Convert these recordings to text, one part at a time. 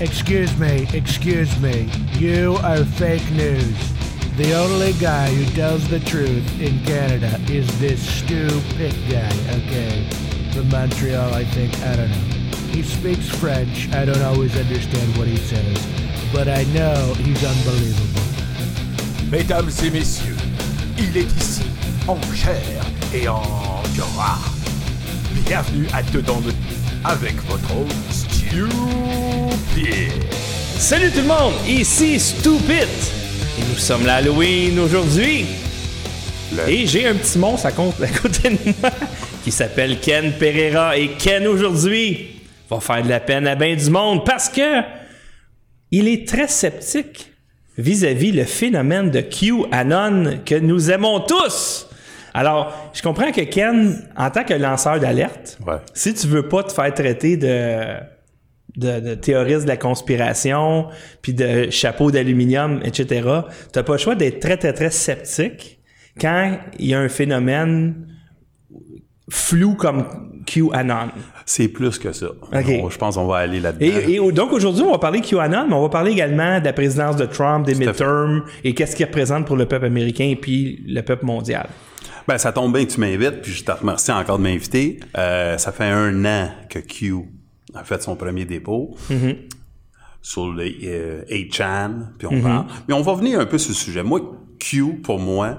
Excuse me, excuse me. You are fake news. The only guy who tells the truth in Canada is this stupid guy, okay? From Montreal, I think. I don't know. He speaks French. I don't always understand what he says, but I know he's unbelievable. Mesdames et messieurs, il est ici, en chair et en gras. Bienvenue à Dedans de avec votre host, Stupid. Salut tout le monde, ici Stupid. Et nous sommes l'Halloween aujourd'hui. Et j'ai un petit monstre à, compte- à côté de moi qui s'appelle Ken Pereira. Et Ken aujourd'hui va faire de la peine à bien du monde parce que il est très sceptique vis-à-vis le phénomène de QAnon que nous aimons tous. Alors, je comprends que Ken, en tant que lanceur d'alerte, Ouais. si tu veux pas te faire traiter de, de, de de la conspiration, puis de chapeau d'aluminium, etc., t'as pas le choix d'être très, très, très sceptique quand il y a un phénomène flou comme QAnon. C'est plus que ça. On- je pense qu'on va aller là-dedans. Et, donc aujourd'hui, on va parler QAnon, mais on va parler également de la présidence de Trump, des midterms et qu'est-ce qu'il représente pour le peuple américain et puis le peuple mondial. Ben, ça tombe bien que tu m'invites, puis je te remercie encore de m'inviter. Euh, ça fait un an que Q a fait son premier dépôt sur le euh, 8chan, puis on parle. Mais on va venir un peu sur le sujet. Moi, Q, pour moi,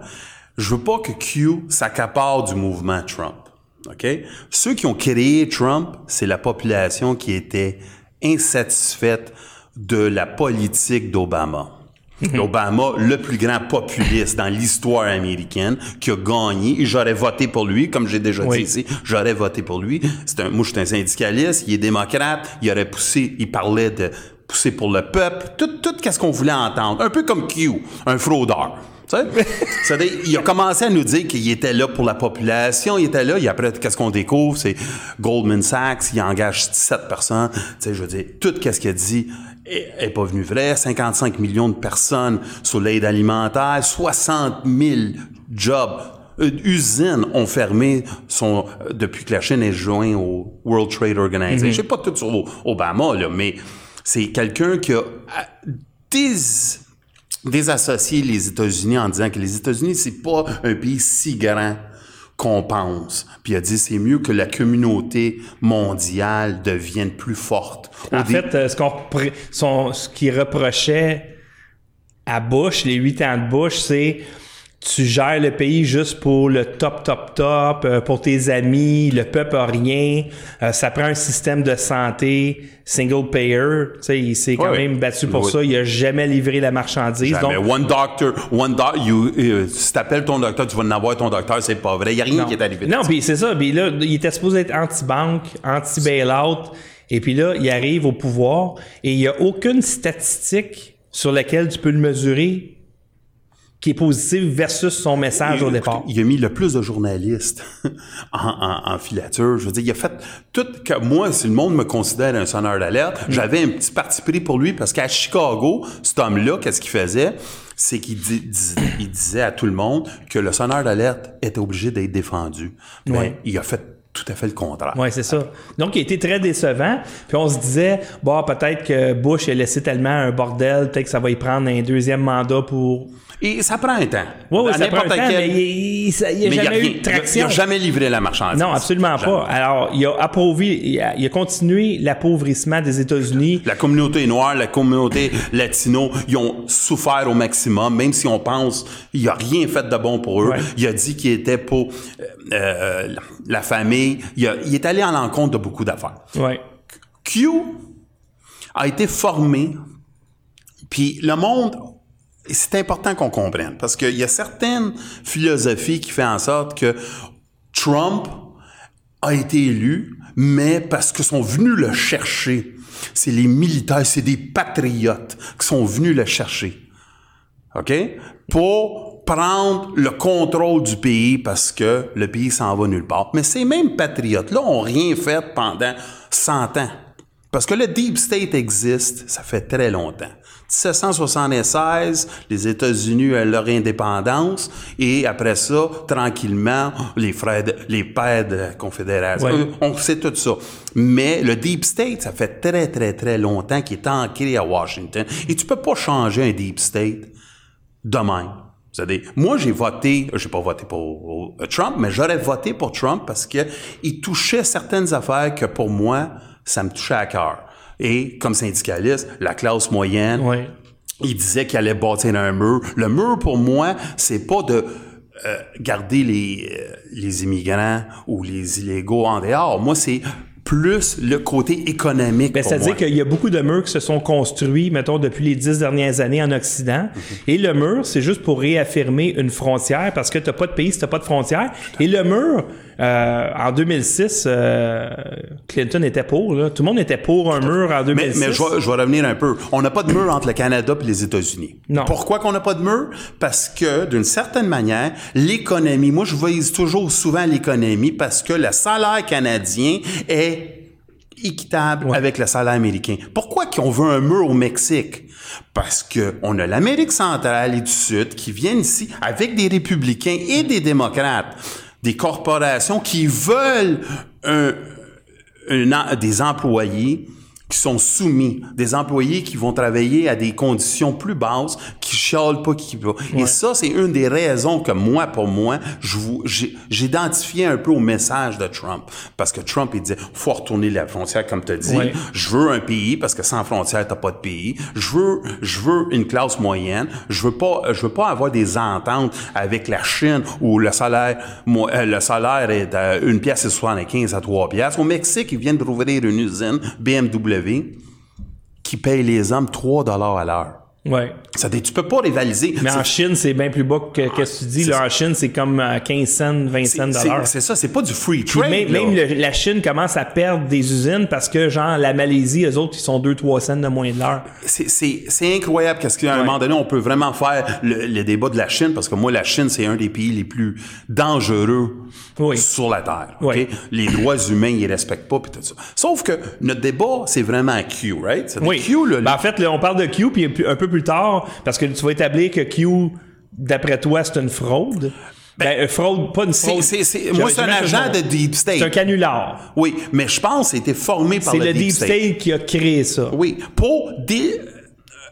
je veux pas que Q s'accapare du mouvement Trump. OK? Ceux qui ont créé Trump, c'est la population qui était insatisfaite de la politique d'Obama. Obama, le plus grand populiste dans l'histoire américaine, qui a gagné, et j'aurais voté pour lui, comme j'ai déjà Oui. dit ici, j'aurais voté pour lui. C'est un, moi, je suis un syndicaliste, il est démocrate, il aurait poussé, il parlait de pousser pour le peuple, tout, tout qu'est-ce qu'on voulait entendre. Un peu comme Q, un fraudeur. Tu sais? C'est-à-dire, il a commencé à nous dire qu'il était là pour la population, il était là, et après, qu'est-ce qu'on découvre? C'est Goldman Sachs, il engage 17 personnes. Tu sais, je veux dire, tout qu'est-ce qu'il a dit est, pas venu vrai. 55 millions de personnes sur l'aide alimentaire, 60 000 jobs. Euh, usines ont fermé son, euh, depuis que la Chine est jointe au World Trade Organization. Je sais pas tout sur Obama, là, mais c'est quelqu'un qui a dés, désassocié les États-Unis en disant que les États-Unis, c'est pas un pays si grand qu'on pense. Puis il a dit c'est mieux que la communauté mondiale devienne plus forte. En fait, euh, ce qu'on ce qu'il reprochait à Bush, les huit ans de Bush, c'est tu gères le pays juste pour le top, top, top, euh, pour tes amis, le peuple a rien. Euh, ça prend un système de santé single payer. Tu sais, il s'est quand même battu pour oui. ça. Il a jamais livré la marchandise. Jamais. Donc, one doctor, one doc, you, euh, si t'appelles ton docteur, tu vas en avoir ton docteur, c'est pas vrai. Il y a rien qui est arrivé. Non, puis c'est ça. Puis là, il était supposé être anti-banque, anti-bailout. Et puis là, il arrive au pouvoir et il n'y a aucune statistique sur laquelle tu peux le mesurer qui est positive versus son message au départ. Il a mis le plus de journalistes en, en- en filature. Je veux dire, il a fait tout que moi, si le monde me considère un sonneur d'alerte, Mm. j'avais un petit parti pris pour lui parce qu'à Chicago, cet homme-là, qu'est-ce qu'il faisait? C'est qu'il di- dis- il disait à tout le monde que le sonneur d'alerte était obligé d'être défendu. Ben, Ouais. Il a fait tout à fait le contraire. Oui, c'est ça. Donc, il a été très décevant. Puis on se disait, bon, peut-être que Bush a laissé tellement un bordel, peut-être que ça va y prendre un deuxième mandat pour. Et ça prend un temps. Oui, oui, À ça prend un n'importe temps, quel- mais il n'y a, il y a jamais rien- eu de traction. Il n'a jamais livré la marchandise. Non, absolument Jamais. pas. Alors, il a appauvri, il a, il a continué l'appauvrissement des États-Unis. La communauté noire, la communauté latino, ils ont souffert au maximum, même si on pense il a rien fait de bon pour eux. Ouais. Il a dit qu'il était pour euh, euh, la famille. Il, a- il est allé à l'encontre de beaucoup d'affaires. Ouais. Q a été formé, puis le monde, c'est important qu'on comprenne, parce qu'il y a certaines philosophies qui font en sorte que Trump a été élu, mais parce que sont venus le chercher. C'est les militaires, c'est des patriotes qui sont venus le chercher. OK? Pour prendre le contrôle du pays parce que le pays s'en va nulle part. Mais ces mêmes patriotes-là ont rien fait pendant 100 ans. Parce que le Deep State existe, ça fait très longtemps. 1776, les États-Unis ont leur indépendance et après ça, tranquillement, les frères, de- les pères de la Confédération, Ouais. eux, on sait tout ça. Mais le Deep State, ça fait très, très, très longtemps qu'il est ancré à Washington. Et tu peux pas changer un Deep State de même. C'est-à-dire, moi, j'ai voté, j'ai pas voté pour euh, Trump, mais j'aurais voté pour Trump parce que il touchait certaines affaires que pour moi, ça me touchait à cœur. Et comme syndicaliste, la classe moyenne, Ouais. il disait qu'il allait bâtir un mur. Le mur, pour moi, c'est pas de euh, garder les, euh, les immigrants ou les illégaux en dehors. Moi, c'est plus le côté économique. Ben, C'est-à-dire qu'il y a beaucoup de murs qui se sont construits, mettons, depuis les dix dernières années en Occident. Et le mur, c'est juste pour réaffirmer une frontière parce que tu n'as pas de pays si tu pas de frontière. Et le mur, euh, en 2006, euh, Clinton était pour. Là. Tout le monde était pour un mur en Mais, 2006. mais je, vais, je vais revenir un peu. On n'a pas de mur entre le Canada et les États-Unis. Non. Pourquoi qu'on n'a pas de mur? Parce que, d'une certaine manière, l'économie, moi je vise toujours souvent l'économie parce que le salaire canadien est équitable avec le salaire américain. Pourquoi qu'on veut un mur au Mexique? Parce que on a l'Amérique centrale et du Sud qui viennent ici avec des républicains et des démocrates, des corporations qui veulent un, des employés qui sont soumis, des employés qui vont travailler à des conditions plus basses, qui chialent pas, qui Et ça, c'est une des raisons que moi, pour moi, j'identifiais un peu au message de Trump. Parce que Trump, il disait, faut retourner la frontière, comme tu as dit. Ouais. Je veux un pays, parce que sans frontière, t'as pas de pays. Je veux, je veux une classe moyenne. Je veux pas, je veux pas avoir des ententes avec la Chine où le salaire, moi, euh, le salaire est à une pièce et 75 à trois pièces. Au Mexique, ils viennent d'ouvrir une usine BMW qui paye les hommes 3 dollars à l'heure. Ouais. Ça, tu peux pas rivaliser. Mais en Chine, c'est bien plus bas que qu'est-ce que tu dis. Là, ça. en Chine, c'est comme euh, 15 cents, 20 cents dollars. c'est ça, c'est pas du free Puis trade. même, là. même le- la Chine commence à perdre des usines parce que, genre, la Malaisie, eux autres, ils sont 2-3 cents de moins de l'heure. C'est- C'est c'est incroyable parce qu'à un moment donné, on peut vraiment faire le, le débat de la Chine parce que moi, la Chine, c'est un des pays les plus dangereux Oui. sur la Terre. Oui. Les droits humains, ils respectent pas puis tout ça. Sauf que notre débat, c'est vraiment Q, right? Oui. Q, le, Ben, en fait, là, on parle de Q, puis un peu plus tard, parce que tu vas établir que Q, d'après toi, c'est une fraude. Ben, euh, fraude, pas une fraude. moi, c'est un agent le de. Deep C'est un State. canular. Oui, mais je pense que c'était formé par C'est le, le Deep State qui a créé ça. Oui, pour des,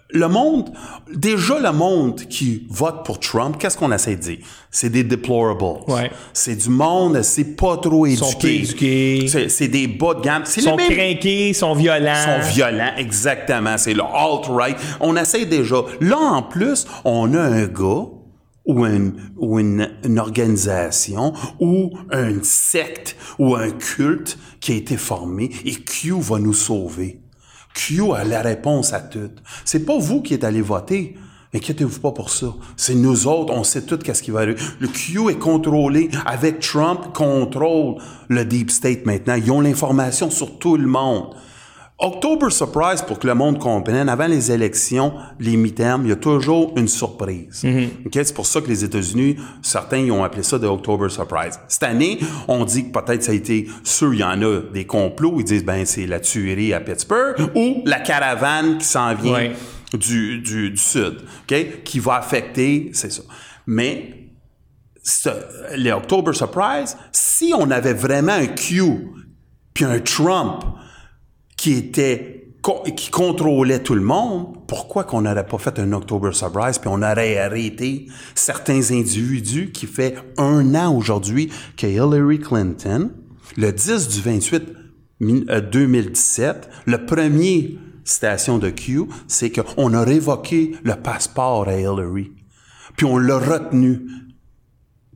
le monde, déjà le monde qui vote pour Trump, qu'est-ce qu'on essaie de dire? C'est des deplorables. Ouais. C'est du monde, c'est pas trop éduqué. sont éduqués. C'est, des bas de gamme. Ils sont les mêmes- crinqués, ils sont violents. sont violents, exactement. C'est le alt-right. On essaie déjà. Là, en plus, on a un gars ou une, ou une, une organisation ou une secte ou un culte qui a été formé et Q va nous sauver. Q a la réponse à tout. C'est pas vous qui êtes allé voter. Inquiétez-vous pas pour ça. C'est nous autres, on sait tout qu'est-ce qui va arriver. Le Q est contrôlé. Avec Trump, contrôle le Deep State maintenant. Ils ont l'information sur tout le monde. October Surprise, pour que le monde comprenne, avant les élections, les mi-termes, il y a toujours une surprise. OK? C'est pour ça que les États-Unis, certains ils ont appelé ça de October Surprise. Cette année, on dit que peut-être ça a été sûr, il y en a des complots, ils disent ben c'est la tuerie à Pittsburgh ou la caravane qui s'en vient Ouais. du, du, du sud, OK? Qui va affecter, c'est ça. Mais ce- les October Surprise, si on avait vraiment un Q puis un Trump qui était qui contrôlait tout le monde, pourquoi qu'on n'aurait pas fait un October Surprise puis on aurait arrêté certains individus qui fait un an aujourd'hui que Hillary Clinton, le 10 du 28 mi- euh, 2017, le premier citation de Q, c'est qu'on a révoqué le passeport à Hillary. Puis on l'a retenu.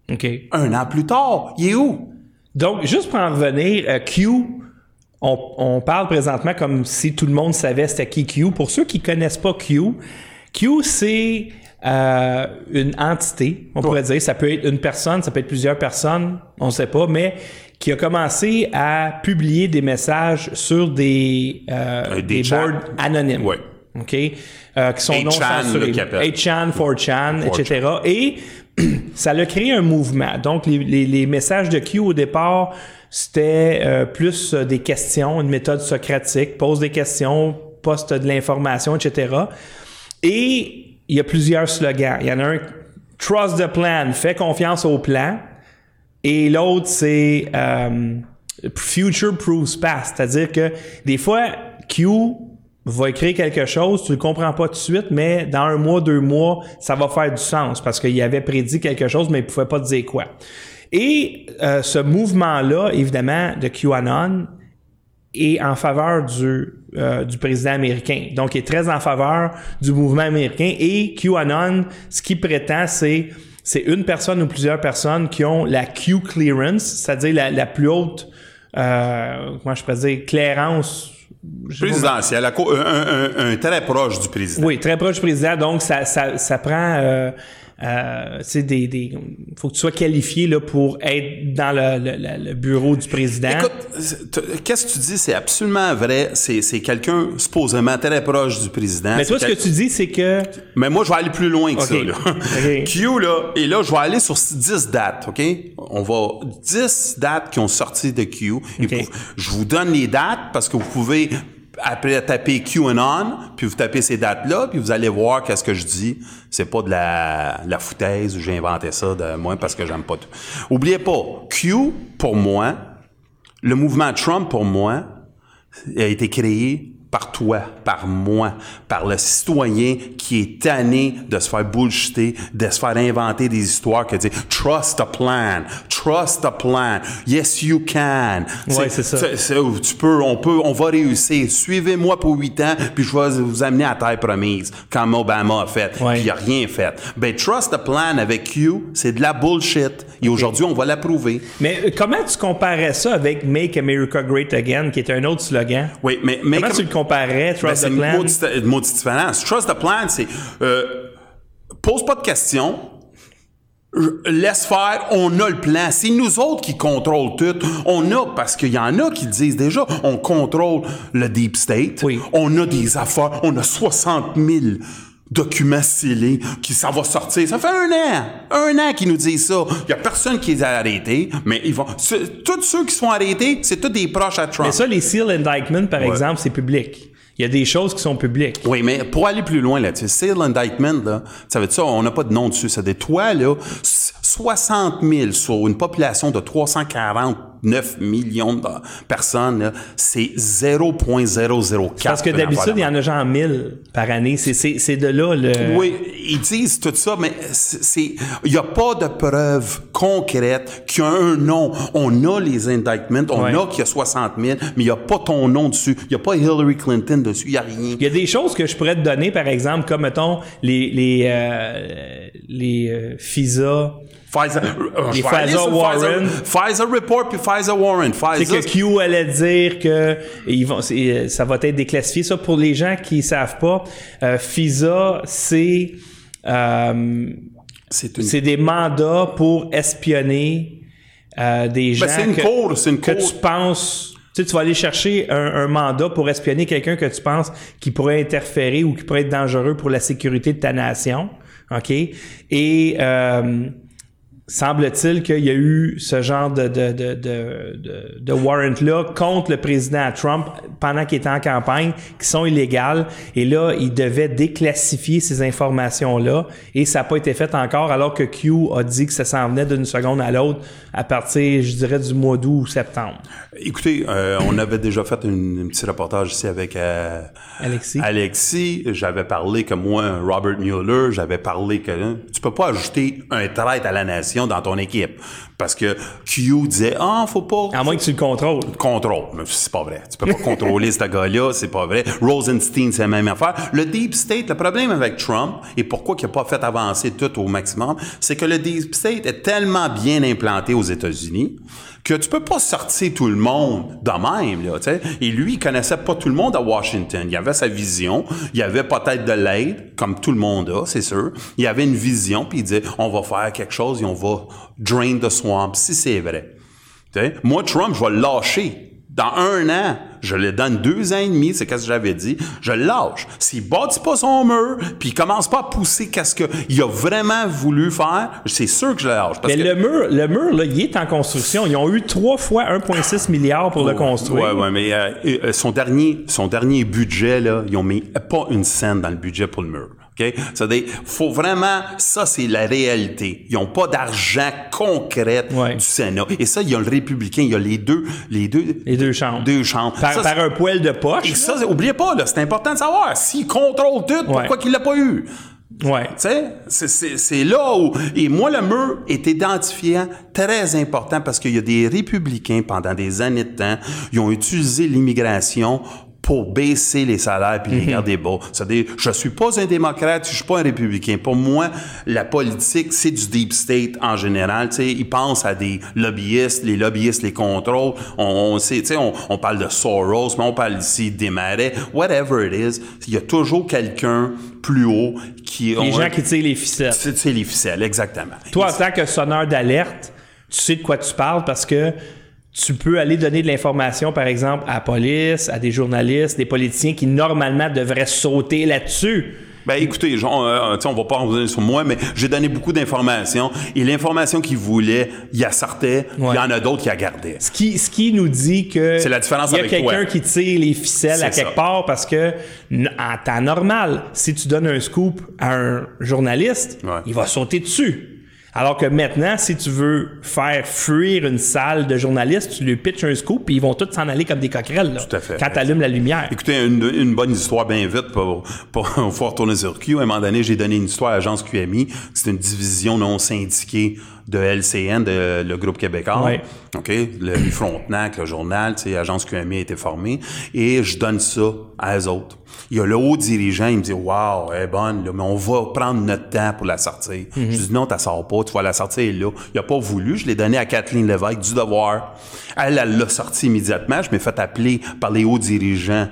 OK. Un an plus tard, il est où? Donc, juste pour en revenir, euh, Q, on, on parle présentement comme si tout le monde savait c'était qui Q. Pour ceux qui connaissent pas Q, Q, c'est euh, une entité, on pourrait dire. Ça peut être une personne, ça peut être plusieurs personnes, on ne sait pas, mais qui a commencé à publier des messages sur des, euh, Euh, des boards anonymes. Ouais. OK? Euh, qui sont 8chan, non censurés. là, qu'il appelle. 8chan, 4chan, 4chan. etc. Et ça a créé un mouvement. Donc, les, les- les messages de Q au départ, c'était euh, plus euh, des questions, une méthode socratique, pose des questions, poste de l'information, etc. Et il y a plusieurs slogans. Il y en a un, Trust the plan, fais confiance au plan. Et l'autre, c'est euh, Future Proofs Past. C'est-à-dire que des fois, Q va écrire quelque chose, tu le comprends pas tout de suite, mais dans un mois, deux mois, ça va faire du sens parce qu'il avait prédit quelque chose, mais il pouvait pas dire quoi. Et euh, ce mouvement-là, évidemment, de QAnon, est en faveur du, euh, du président américain. Donc, il est très en faveur du mouvement américain. Et QAnon, ce qu'il prétend, c'est c'est une personne ou plusieurs personnes qui ont la Q clearance, c'est-à-dire la, la plus haute, euh, comment je pourrais dire, clairance Présidentiel, un, un, un, très proche du président. Oui, très proche du président. Donc, ça, ça, ça prend euh, euh, des, des, faut que tu sois qualifié là, pour être dans le, le, le bureau du président. Écoute, qu'est-ce que tu dis, c'est absolument vrai. C'est, c'est quelqu'un supposément très proche du président. Mais toi, ce que tu dis, c'est que. Mais moi, je vais aller plus loin que ça. Là. Q, là, et là, je vais aller sur 10 dates, OK? On va. 10 dates qui ont sorti de Q. Et je vous donne les dates parce que vous pouvez après taper QAnon, puis vous tapez ces dates-là, puis vous allez voir qu'est-ce que je dis. C'est pas de la, la foutaise ou j'ai inventé ça de moi parce que j'aime pas tout. Oubliez pas, Q, pour moi, le mouvement Trump, pour moi, a été créé par toi, par moi, par le citoyen qui est tanné de se faire bullshiter, de se faire inventer des histoires qui disent trust the plan, trust the plan, yes you can. Ouais, c'est ça. tu peux, on peut, on va réussir. Suivez-moi pour huit ans, puis je vais vous amener à terre promise, comme Obama a fait, ouais. puis il a rien fait. Ben trust the plan avec you, c'est de la bullshit. Et aujourd'hui, on va l'approuver. Mais comment tu comparais ça avec Make America Great Again, qui est un autre slogan? Oui, mais, mais comment tu le comparais, Trust ben, the Plan? C'est une maudite différence. Trust the Plan, c'est euh, pose pas de questions. Laisse faire, on a le plan. C'est nous autres qui contrôlent tout. On a, parce qu'il y en a qui disent déjà, on contrôle le Deep State. Oui. On a des affaires, on a 60 000 documents scellés, qui ça va sortir. Ça fait un an, un an qu'ils nous disent ça. Il y a personne qui les a arrêtés, mais ils vont. Tous ceux qui sont arrêtés, c'est tous des proches à Trump. Mais ça, les seal indictment, par Ouais. exemple, c'est public. Il y a des choses qui sont publiques. Oui, mais pour aller plus loin, là, tu sais, seal indictment, là, ça veut dire ça, on n'a pas de nom dessus. Ça veut dire, toi, là, 60 000 sur une population de 349 millions de personnes, c'est 0,004. Parce que d'habitude, il y en a genre 1000 par année. C'est, de là le. Oui, ils disent tout ça, mais c'est, il n'y a pas de preuve concrète qu'il y a un nom. On a les indictments, on Ouais. a qu'il y a 60 000, mais il n'y a pas ton nom dessus. Il n'y a pas Hillary Clinton dessus, il n'y a rien. Il y a des choses que je pourrais te donner, par exemple, comme, mettons, les, les, euh, les euh, FISA. Pfizer, euh, Les vais aller Pfizer Warren. Pfizer, Pfizer Report puis Pfizer Warren. C'est que Q allait dire que ils vont, euh, ça va être déclassifié. Ça, pour les gens qui savent pas, euh, FISA, c'est, euh, c'est une, des mandats pour espionner euh, des gens ben, c'est une que, cour, c'est une que cour. tu penses... Tu sais, tu vas aller chercher un, un mandat pour espionner quelqu'un que tu penses qui pourrait interférer ou qui pourrait être dangereux pour la sécurité de ta nation. OK? Et euh, semble-t-il qu'il y a eu ce genre de, de, de, de, de, warrant-là contre le président Trump pendant qu'il était en campagne, qui sont illégales. Et là, il devait déclassifier ces informations-là. Et ça n'a pas été fait encore, alors que Q a dit que ça s'en venait d'une seconde à l'autre à partir, je dirais, du mois d'août ou septembre. Écoutez, euh, on avait déjà fait un petit reportage ici avec euh, Alexis. Alexis. J'avais parlé que moi, Robert Mueller, j'avais parlé que hein, tu peux pas ajouter un traître à la nation dans ton équipe. Parce que Q disait, ah, faut pas... À moins que tu le contrôles. contrôle. Mais c'est pas vrai. Tu peux pas contrôler ce gars-là, c'est pas vrai. Rosenstein, c'est la même affaire. Le Deep State, le problème avec Trump, et pourquoi il n'a pas fait avancer tout au maximum, c'est que le Deep State est tellement bien implanté aux États-Unis que tu peux pas sortir tout le monde de même, là, tu sais. Et lui, il connaissait pas tout le monde à Washington. Il avait sa vision. Il avait peut-être de l'aide, comme tout le monde a, c'est sûr. Il avait une vision, puis il disait, on va faire quelque chose et on va drain the swamp, si c'est vrai. Tu sais, Moi, Trump, je vais lâcher. Dans un an, je le donne deux ans et demi, c'est ce que j'avais dit, je le lâche. S'il bâtit pas son mur, puis il commence pas à pousser qu'est-ce qu'il a vraiment voulu faire, c'est sûr que je le lâche. Parce Mais que- le mur, le mur, là, il est en construction. Ils ont eu trois fois 1,6 milliard pour le construire. Ouais, ouais, mais euh, euh, son dernier, son dernier budget là, ils ont mis pas une scène dans le budget pour le mur. OK? C'est-à-dire, faut vraiment, ça, c'est la réalité. Ils n'ont pas d'argent concret Ouais. du Sénat. Et ça, il y a le républicain, il y a les deux, les deux, Les deux chambres. deux chambres. Par, Ça, par un poil de poche. et ça, oubliez pas, là, c'est important de savoir. S'il contrôle tout, pourquoi qu'il l'a pas eu? Ouais. Tu sais, c'est là où... Et moi, le mur est identifiant très important parce qu'il y a des républicains, pendant des années de temps, ils ont utilisé l'immigration pour baisser les salaires puis les garder bas. C'est-à-dire, je suis pas un démocrate, je suis pas un républicain. Pour moi, la politique, c'est du deep state en général. Tu sais, ils pensent à des lobbyistes, les lobbyistes les contrôlent. On, on sait, tu sais, on, on parle de Soros, mais on parle ici des marais, whatever it is. Il y a toujours quelqu'un plus haut qui... Les gens qui tirent les ficelles. c'est les ficelles, exactement. Toi, en tant que sonneur d'alerte, tu sais de quoi tu parles parce que tu peux aller donner de l'information, par exemple, à la police, à des journalistes, des politiciens qui normalement devraient sauter là-dessus. Ben écoutez, genre, euh, on va pas en revenir sur moi, mais j'ai donné beaucoup d'informations et l'information qu'il voulait, il y a sortait, il Ouais. y en a d'autres qui a gardé. Ce qui, ce qui nous dit que C'est la différence il y a quelqu'un qui tire les ficelles à quelque ça. part parce que en temps normal, si tu donnes un scoop à un journaliste, Ouais. il va sauter dessus. Alors que maintenant, si tu veux faire fuir une salle de journalistes, tu lui pitches un scoop puis ils vont tous s'en aller comme des coquerelles. Là, Tout à fait. Quand tu allumes la lumière. Écoutez, une, une bonne histoire bien vite pour, pour, pour retourner sur Q. À un moment donné, j'ai donné une histoire à l'agence QMI. C'est une division non syndiquée de LCN, de, le groupe québécois. Ouais. OK? Le, le Frontenac, le journal, tu sais, agence QMI a été formée. Et je donne ça à eux autres. Il y a le haut dirigeant, il me dit, wow, elle est bonne, là, mais on va prendre notre temps pour la sortir. Je dis, non, tu sors pas, tu vas la sortir là. Il a pas voulu, je l'ai donné à Kathleen Lévesque du devoir. Elle, elle l'a sorti immédiatement. Je m'ai fait appeler par les hauts dirigeants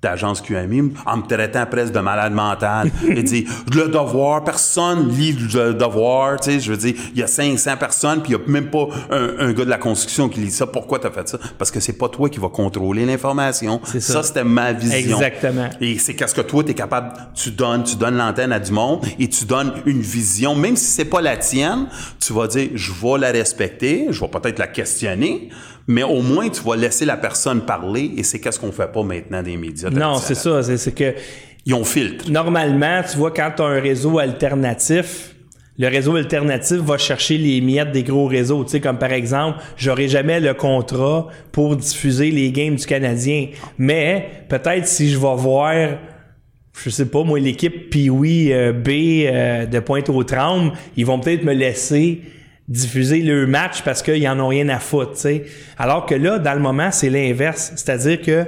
d'agence QMI en me traitant presque de malade mental. Il dit le devoir, personne lit le devoir, tu sais, je veux dire, il y a 500 personnes puis il y a même pas un, un gars de la construction qui lit ça. Pourquoi t'as fait ça? Parce que c'est pas toi qui va contrôler l'information. C'est ça. Ça, c'était ma vision. Exactement. Et c'est qu'est-ce que toi t'es capable, tu donnes, tu donnes l'antenne à du monde et tu donnes une vision, même si c'est pas la tienne, tu vas dire je vais la respecter, je vais peut-être la questionner, mais au moins tu vas laisser la personne parler et c'est qu'est-ce qu'on fait pas maintenant des médias. Non, c'est ça. C'est c'est que Ils ont filtre. normalement, tu vois, quand tu as un réseau alternatif, le réseau alternatif va chercher les miettes des gros réseaux. Tu sais, comme par exemple, j'aurai jamais le contrat pour diffuser les games du Canadien. Mais peut-être si je vais voir, je sais pas, moi, l'équipe Pee-Wee euh, B euh, de Pointe-aux-Trembles, ils vont peut-être me laisser diffuser le match parce qu'ils en ont rien à foutre, tu sais. Alors que là, dans le moment, c'est l'inverse. C'est-à-dire que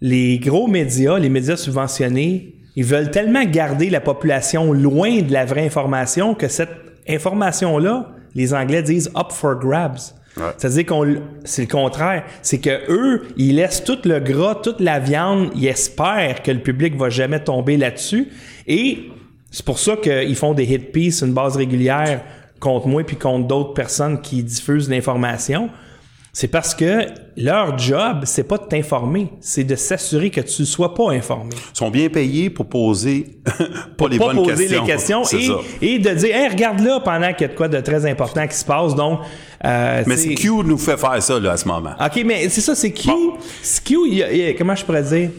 les gros médias, les médias subventionnés, ils veulent tellement garder la population loin de la vraie information que cette information-là, les Anglais disent up for grabs. Ouais. C'est-à-dire qu'on c'est le contraire, c'est que eux, ils laissent tout le gras, toute la viande, ils espèrent que le public va jamais tomber là-dessus et c'est pour ça qu'ils font des hit pieces une base régulière contre moi puis contre d'autres personnes qui diffusent l'information. C'est parce que leur job, c'est pas de t'informer, c'est de s'assurer que tu ne sois pas informé. Ils sont bien payés pour poser pas les pas bonnes poser questions. les questions et, de dire hey, regarde là pendant qu'il y a de quoi de très important qui se passe donc euh, Mais c'est- Q nous fait faire ça là, à ce moment. OK, mais c'est ça, c'est Q. Bon. C'est Q, il y a- il y a- comment je pourrais dire?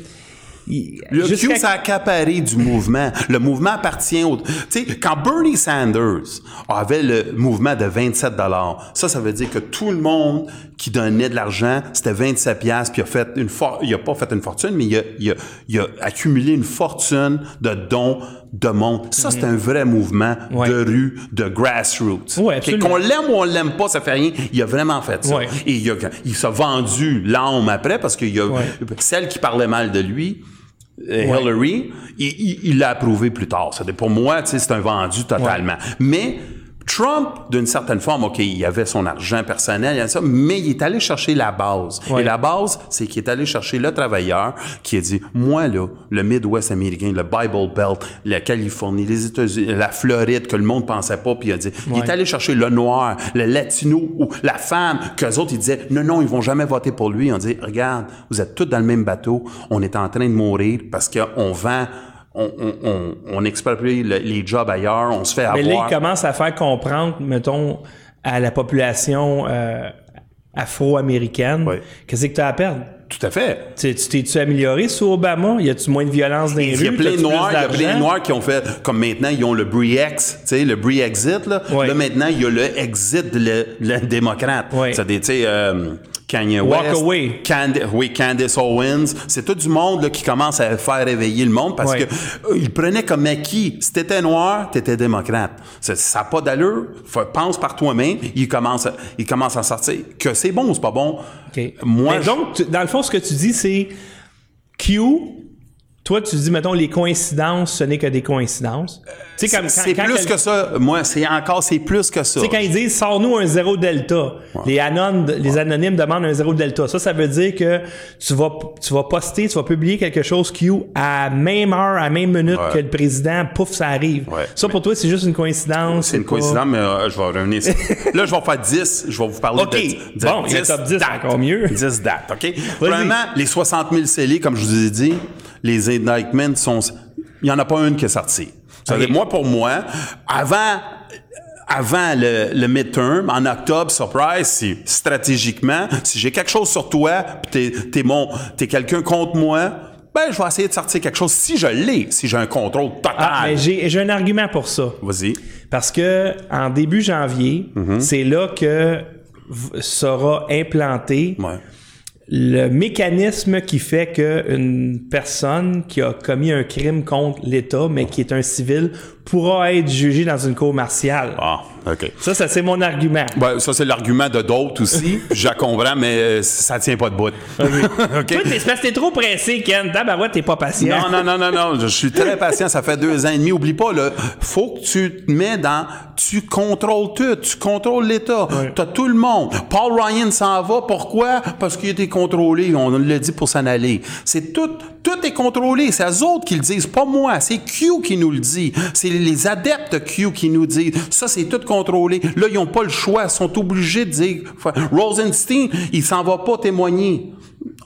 Le Q, ça a accaparé du mouvement. Le mouvement appartient au... Tu sais, quand Bernie Sanders avait le mouvement de 27 ça, ça veut dire que tout le monde qui donnait de l'argent, c'était 27 piastres, puis il a fait une for... il a pas fait une fortune, mais il a, il a- il a accumulé une fortune de dons de monde. Ça, c'est un vrai mouvement Mhm. Ouais. de rue, de grassroots. Ouais. Qu'on l'aime ou on l'aime pas, ça fait rien. Il a vraiment fait ça. Ouais. Et il, a, il s'est vendu l'âme après parce qu'il y a celle qui parlait mal de lui, Hillary, il- l'a approuvé plus tard. C'est-à-dire, pour moi, c'est un vendu totalement. Mais Trump, d'une certaine forme, OK, il avait son argent personnel, il avait ça, mais il est allé chercher la base. Ouais. Et la base, c'est qu'il est allé chercher le travailleur qui a dit, moi, là, le Midwest américain, le Bible Belt, la Californie, les États-Unis, la Floride, que le monde pensait pas, puis il a dit, il est allé chercher le noir, le latino ou la femme, qu'eux autres, ils disaient, non, non, ils vont jamais voter pour lui. On dit, regarde, vous êtes tous dans le même bateau, on est en train de mourir parce qu'on vend, on, on, on, on exproprie le- les jobs ailleurs, on se fait Mais là, avoir. il commence à faire comprendre, mettons, à la population euh, afro-américaine, Ouais. qu'est-ce que tu as à perdre? Tout à fait. Tu tu t'es-tu amélioré sous Obama? Y a-tu moins de violence dans les Il y a rues? plein de noirs, il y a plein de noirs qui ont fait, comme maintenant, ils ont le Bree-X, tu sais, le Bree-Exit, là. Là, maintenant, il y a le Exit de le, le démocrate. Ouais. C'est-à-dire, tu sais, euh, Kanye Walk away. Oui, Candace Owens. C'est tout du monde, là, qui commence à faire réveiller le monde parce Ouais. que euh, ils prenaient comme acquis. Si t'étais noir, t'étais démocrate. Ça n'a pas d'allure. Pense par toi-même. Ils commencent, à- ils commencent à sortir. Que c'est bon ou c'est pas bon. Moi, Mais donc, tu- dans le fond, ce que tu dis, c'est Q. Toi, tu dis, mettons, les coïncidences, ce n'est que des coïncidences. Tu sais, comme c'est plus que ça. Moi, c'est encore, c'est plus que ça. Tu sais, quand ils disent sors-nous un zéro delta, les, anonymes, les anonymes demandent un zéro delta. Ça, ça veut dire que tu vas, tu vas poster, tu vas publier quelque chose Q à même heure, à même minute Ouais. que le président, pouf, ça arrive. Ça, pour toi, c'est juste une coïncidence. C'est une pas- coïncidence, mais euh, je vais revenir. Là, je vais faire 10. Je vais vous parler OK. de, de Bon, il y a top 10, dates. encore mieux. 10 dates, OK? Premièrement, les 60 000 scellés, comme je vous ai dit, les indictments sont... Il n'y en a pas une qui est sortie. C'est-à-dire, OK. moi, pour moi, avant... Avant le, le midterm, en octobre, surprise, si stratégiquement, si j'ai quelque chose sur toi, puis t'es, t'es mon, t'es quelqu'un contre moi, ben, je vais essayer de sortir quelque chose si je l'ai, si j'ai un contrôle total. Ah, mais j'ai j'ai un argument pour ça. Vas-y. Parce que en début janvier, Mhm. c'est là que v- sera implanté Ouais. Le mécanisme qui fait qu'une personne qui a commis un crime contre l'État, mais qui est un civil, pourra être jugée dans une cour martiale. Ah, OK. Ça, ça c'est mon argument. Ben, ça, c'est l'argument de d'autres aussi. Je comprends, mais euh, ça tient pas de bout. OK? Toi, t'es c'est parce que t'es trop pressé, Ken. Tabarouette, t'es pas patient. Non, non, non, non, non. Je suis très patient. Ça fait deux ans et demi. Oublie pas, là. Faut que tu te mets dans. Tu contrôles tout. Tu contrôles l'État. T'as tout le monde. Paul Ryan s'en va. Pourquoi? Parce qu'il a été contrôlé. On l'a dit pour s'en aller. C'est tout. Tout est contrôlé. C'est eux autres qui le disent. Pas moi. C'est Q qui nous le dit. C'est les adeptes Q qui nous disent. Ça, c'est tout contrôlé. Là, ils n'ont pas le choix. Ils sont obligés de dire. Rosenstein, il s'en va pas témoigner.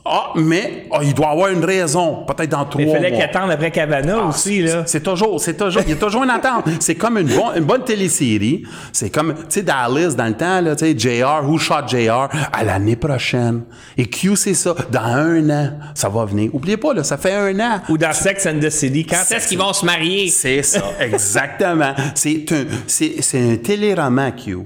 Ah, mais ah, il doit avoir une raison. Peut-être dans trois Il fallait mois. qu'il attende après Cavana aussi, là. C'est toujours, c'est toujours, il y a toujours une attente. C'est comme une, bon- une bonne télésérie. C'est comme, tu sais, Dallas, dans le temps, là, tu sais, JR, Who Shot JR, à l'année prochaine. Et Q, c'est ça. Dans un an, ça va venir. Oubliez pas, là, ça fait un an. Ou dans Sex and the City. Quand est-ce qu'ils vont se marier? C'est ça, exactement. C'est un, c'est, c'est un téléroman, Q.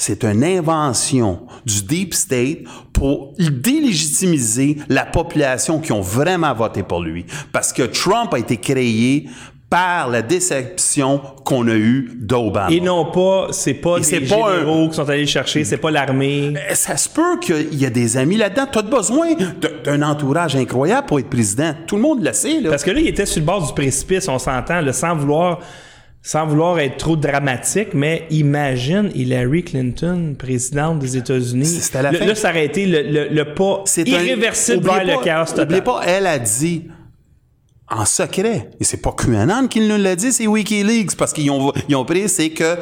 C'est une invention du Deep State pour délégitimiser la population qui ont vraiment voté pour lui. Parce que Trump a été créé par la déception qu'on a eue d'Obama. Et non pas, c'est pas des pas généraux qui sont allés le chercher, c'est pas l'armée. Eh, Ça se peut qu'il y a des amis là-dedans. Tu as besoin d'un entourage incroyable pour être président. Tout le monde le sait. Là. Parce que là, il était sur le bord du précipice, on s'entend, là, sans vouloir sans vouloir être trop dramatique, mais imagine Hillary Clinton, présidente des États-Unis. C'était la Là, fin. là, ça aurait été le, le- le pas un- irréversible vers pas- le chaos total. Oubliez pas, elle a dit en secret, et c'est pas QAnon qui nous l'a dit, c'est Wikileaks, parce qu'ils ont, ils ont pris, c'est que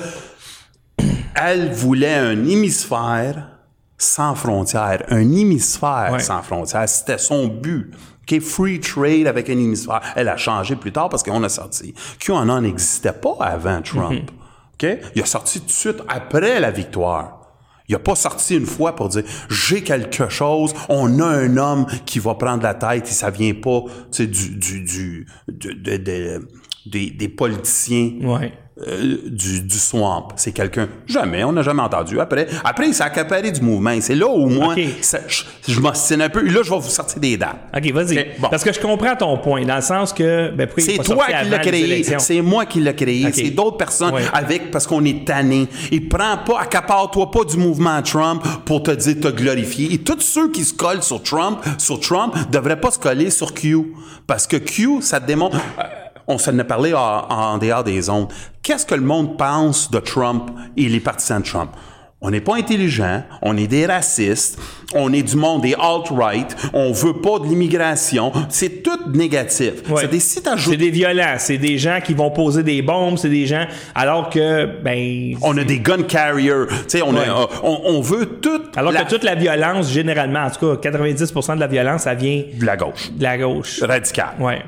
elle voulait un hémisphère sans frontières. Un hémisphère Ouais. sans frontières. C'était son but. OK, free trade avec un hémisphère. Elle a changé plus tard parce qu'on a sorti. QAnon n'existait pas avant Trump. OK? Il a sorti tout de suite après la victoire. Il a pas sorti une fois pour dire j'ai quelque chose, on a un homme qui va prendre la tête et ça vient pas du, du, du, de- de- de- des, des politiciens Ouais. Euh, du, du swamp. C'est quelqu'un. Jamais, on n'a jamais entendu. Après, après, il s'est accaparé du mouvement. Et C'est là où moi, Ok. ça- je, je m'ostine un peu. Là, je vais vous sortir des dates. OK, vas-y. Bon. Parce que je comprends ton point, dans le sens que... Ben, il C'est toi qui l'as créé. C'est moi qui l'ai créé. C'est d'autres personnes Ouais. avec parce qu'on est tanné. Et prends pas, accapare-toi pas du mouvement Trump pour te dire te glorifier. Et tous ceux qui se collent sur Trump, sur Trump, devraient pas se coller sur Q. Parce que Q, ça te démontre. On s'en a parlé en, en dehors des ondes. Qu'est-ce que le monde pense de Trump et les partisans de Trump? On n'est pas intelligent, on est des racistes, on est du monde des alt-right, on veut pas de l'immigration, c'est tout négatif. Ouais. C'est des si t'ajoutes C'est des violents, c'est des gens qui vont poser des bombes, c'est des gens... Alors que, ben... On a des gun carriers. Tu sais, on, a- on, on veut tout. Alors la, que toute la violence, généralement, en tout cas, 90% de la violence, ça vient de la gauche. de la gauche. Radicale. Ouais.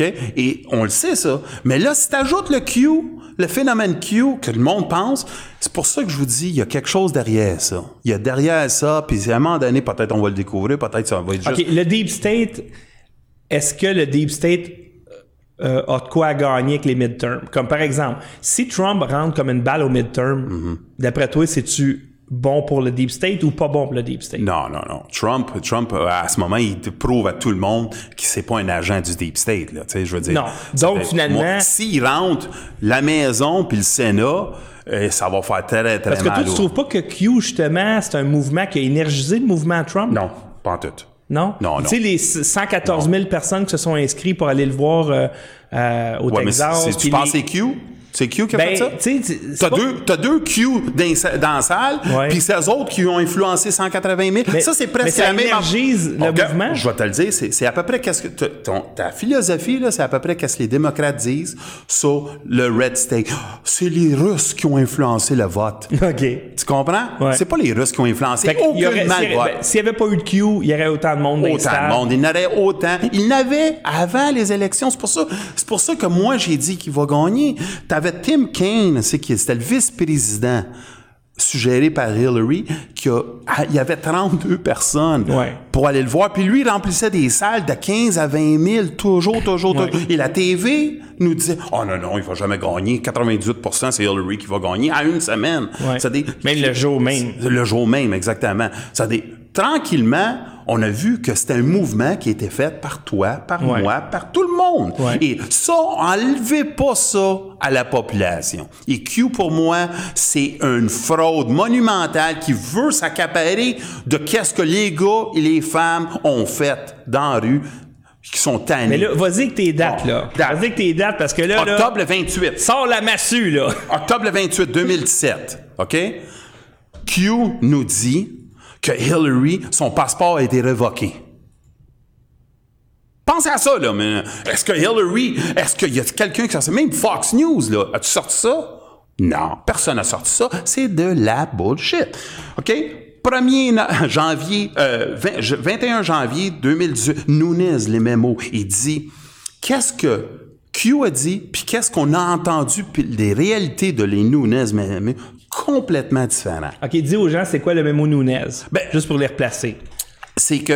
Et on le sait, ça. Mais là, si t'ajoutes le Q, le phénomène Q que le monde pense, c'est pour ça que je vous dis, il y a quelque chose derrière ça. Il y a derrière ça, puis à un moment donné, peut-être on va le découvrir, peut-être ça va être juste... OK, le Deep State, est-ce que le Deep State euh, a de quoi à gagner avec les midterms? Comme par exemple, si Trump rentre comme une balle au midterm, Mm-hmm. d'après toi, c'est-tu bon pour le Deep State ou pas bon pour le Deep State? Non, non, non. Trump, Trump, à ce moment, il prouve à tout le monde qu'il c'est pas un agent du Deep State, là. Tu sais, je veux dire. Non. Donc, fait- finalement- S'il rentre la maison puis le Sénat, euh, ça va faire très, très Parce que toi, mal. tu au- trouves pas que Q, justement, c'est un mouvement qui a énergisé le mouvement Trump? Non, pas en tout. Non? Non, non. Tu sais, les 114 000 personnes qui se sont inscrites pour aller le voir euh, euh, au Ouais, mais Texas. tu penses les- c'est Q? C'est Q qui a fait Ben, ça? c'est- c'est T'as pas- deux, t'as deux Q dans, la salle, puis c'est eux autres qui ont influencé 180 000. Mais- ça, c'est presque mais ça la même... le mouvement. Je vais te le dire, c'est, à peu près qu'est-ce que... ton- ta philosophie, là, c'est à peu près qu'est-ce que les démocrates disent sur le Red State. C'est les Russes qui ont influencé le vote. OK. Tu comprends? Ouais. C'est pas les Russes qui ont influencé Fait aurait- aucunement le vote. ben, S'il n'y avait pas eu de Q, il y aurait autant de monde dans Autant de monde. Il y en aurait autant. Il n'avait avant les élections. C'est pour ça, c'est pour ça que moi, j'ai dit qu'il va gagner. T'avais Tim Kaine, c'est qui, c'était le vice-président suggéré par Hillary, qui a, ah, il y avait 32 personnes Ouais. pour aller le voir. Puis lui, il remplissait des salles de 15 à 20 000, toujours, toujours, Ouais. toujours. Et la TV nous disait, oh non, non, il va jamais gagner. 98% c'est Hillary qui va gagner à une semaine. Ouais. Ça dit- Même le jour même. le jour même, exactement. Ça dit, tranquillement, on a vu que c'était un mouvement qui était fait par toi, par Ouais. moi, par tout le monde. Ouais. Et ça, enlevez pas ça à la population. Et Q, pour moi, c'est une fraude monumentale qui veut s'accaparer de qu'est-ce que les gars et les femmes ont fait dans la rue, qui sont tannés. Mais là, vas-y avec tes dates, Bon, là. date. Vas-y avec tes dates, parce que là, là, Octobre le 28. sors la massue, là. Octobre le 28, 2017, OK? Q nous dit que Hillary, son passeport a été révoqué. Pensez à ça, là, mais est-ce que Hillary, est-ce qu'il y a quelqu'un qui a Même Fox News, là, as-tu sorti ça? Non, personne n'a sorti ça. C'est de la bullshit. OK? 1er na- janvier, euh, 20 je- 21 janvier 2018, Nunes, les mémos, il dit qu'est-ce que Q a dit, puis qu'est-ce qu'on a entendu, puis les réalités de les Nunes, mais, mais complètement différents. OK, dis aux gens, c'est quoi le mémo Nunez? Ben- Juste pour les replacer. C'est que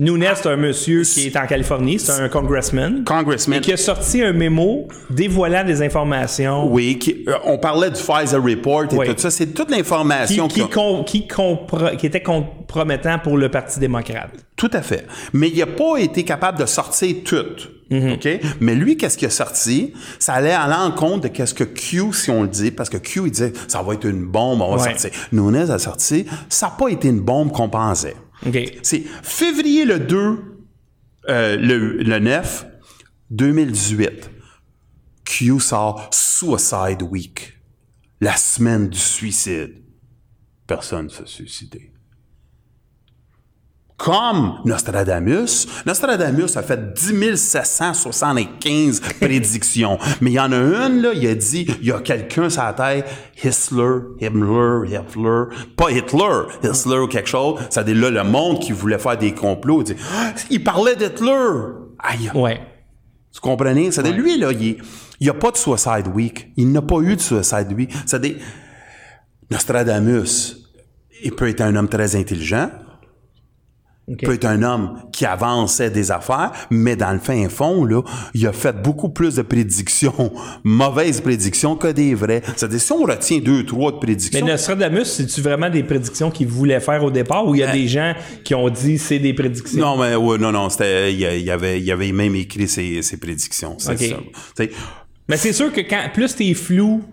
Nunez, c'est un monsieur qui est en Californie, c'est un congressman. Congressman- Et qui a sorti un mémo dévoilant des informations oui, qui- euh, on parlait du Pfizer Report et Oui. tout ça, c'est toute qui, l'information qui, qu'on- com- qui, compro- qui était compromettant pour le Parti démocrate. Tout à fait. Mais il n'a pas été capable de sortir tout. OK? Mais lui, qu'est-ce qu'il a sorti? Ça allait à l'encontre de qu'est-ce que Q, si on le dit, parce que Q, il disait, ça va être une bombe, on va Ouais. sortir. Nunes a sorti, ça n'a pas été une bombe qu'on pensait. OK. C'est février le 2, euh, le, le 9, 2018. Q sort Suicide Week. La semaine du suicide. Personne ne s'est suicidé. Comme Nostradamus. Nostradamus a fait 10 775 prédictions. Mais il y en a une, là, il a dit, il y a quelqu'un sur la terre, Hitler, Himmler, Hitler, pas Hitler, Hitler ou quelque chose. Ça dit là, le monde qui voulait faire des complots, il dit, Ah, il parlait d'Hitler. Aïe. Ouais. Tu comprenez? C'est-à-dire, lui, là, il n'y a pas de Suicide Week. Il n'a pas eu de Suicide Week. C'est-à-dire, Nostradamus, il peut être un homme très intelligent, OK. peut être un homme qui avançait des affaires, mais dans le fin fond, là, il a fait beaucoup plus de prédictions, mauvaises prédictions, que des vraies. C'est-à-dire, si on retient deux, trois de Mais prédictions, Nostradamus, c'est-tu vraiment des prédictions qu'il voulait faire au départ ou il y a des gens qui ont dit c'est des prédictions? non, mais ouais, non, non, c'était, il, y avait, il avait même écrit ses, ses prédictions. C'est ça. Mais c'est sûr que quand plus t'es flou,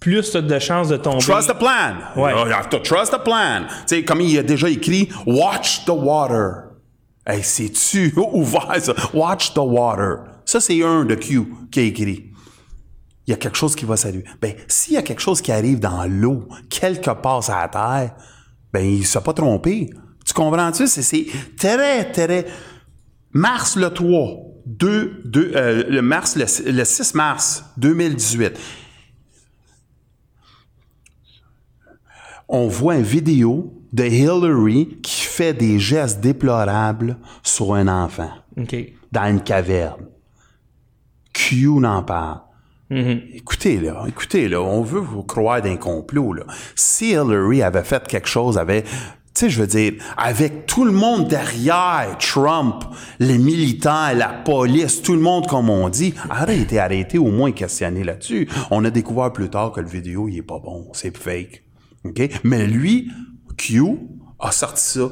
plus t'as de chances de tomber. Trust the plan. Ouais. Trust the plan. Tu sais, comme il a déjà écrit, watch the water. Hey, c'est-tu ouvert ça? Watch the water. Ça, c'est un de Q qui a écrit. Il y a quelque chose qui va saluer. Ben, s'il y a quelque chose qui arrive dans l'eau, quelque part sur la terre, ben, il ne s'est pas trompé. Tu comprends-tu? C'est, c'est très, très... Mars le 3, 2, 2, euh, le, mars, le, le 6 mars 2018. On voit une vidéo de Hillary qui fait des gestes déplorables sur un enfant dans une caverne. Q n'en parle. Écoutez, là, écoutez, là, on veut vous croire d'un complot, là. Si Hillary avait fait quelque chose, avait, tu sais, je veux dire, avec tout le monde derrière Trump, les militants, la police, tout le monde, comme on dit, arrêtez, arrêtez, au moins questionner là-dessus. On a découvert plus tard que le vidéo, il est pas bon, c'est fake. OK? Mais lui, Q, a sorti ça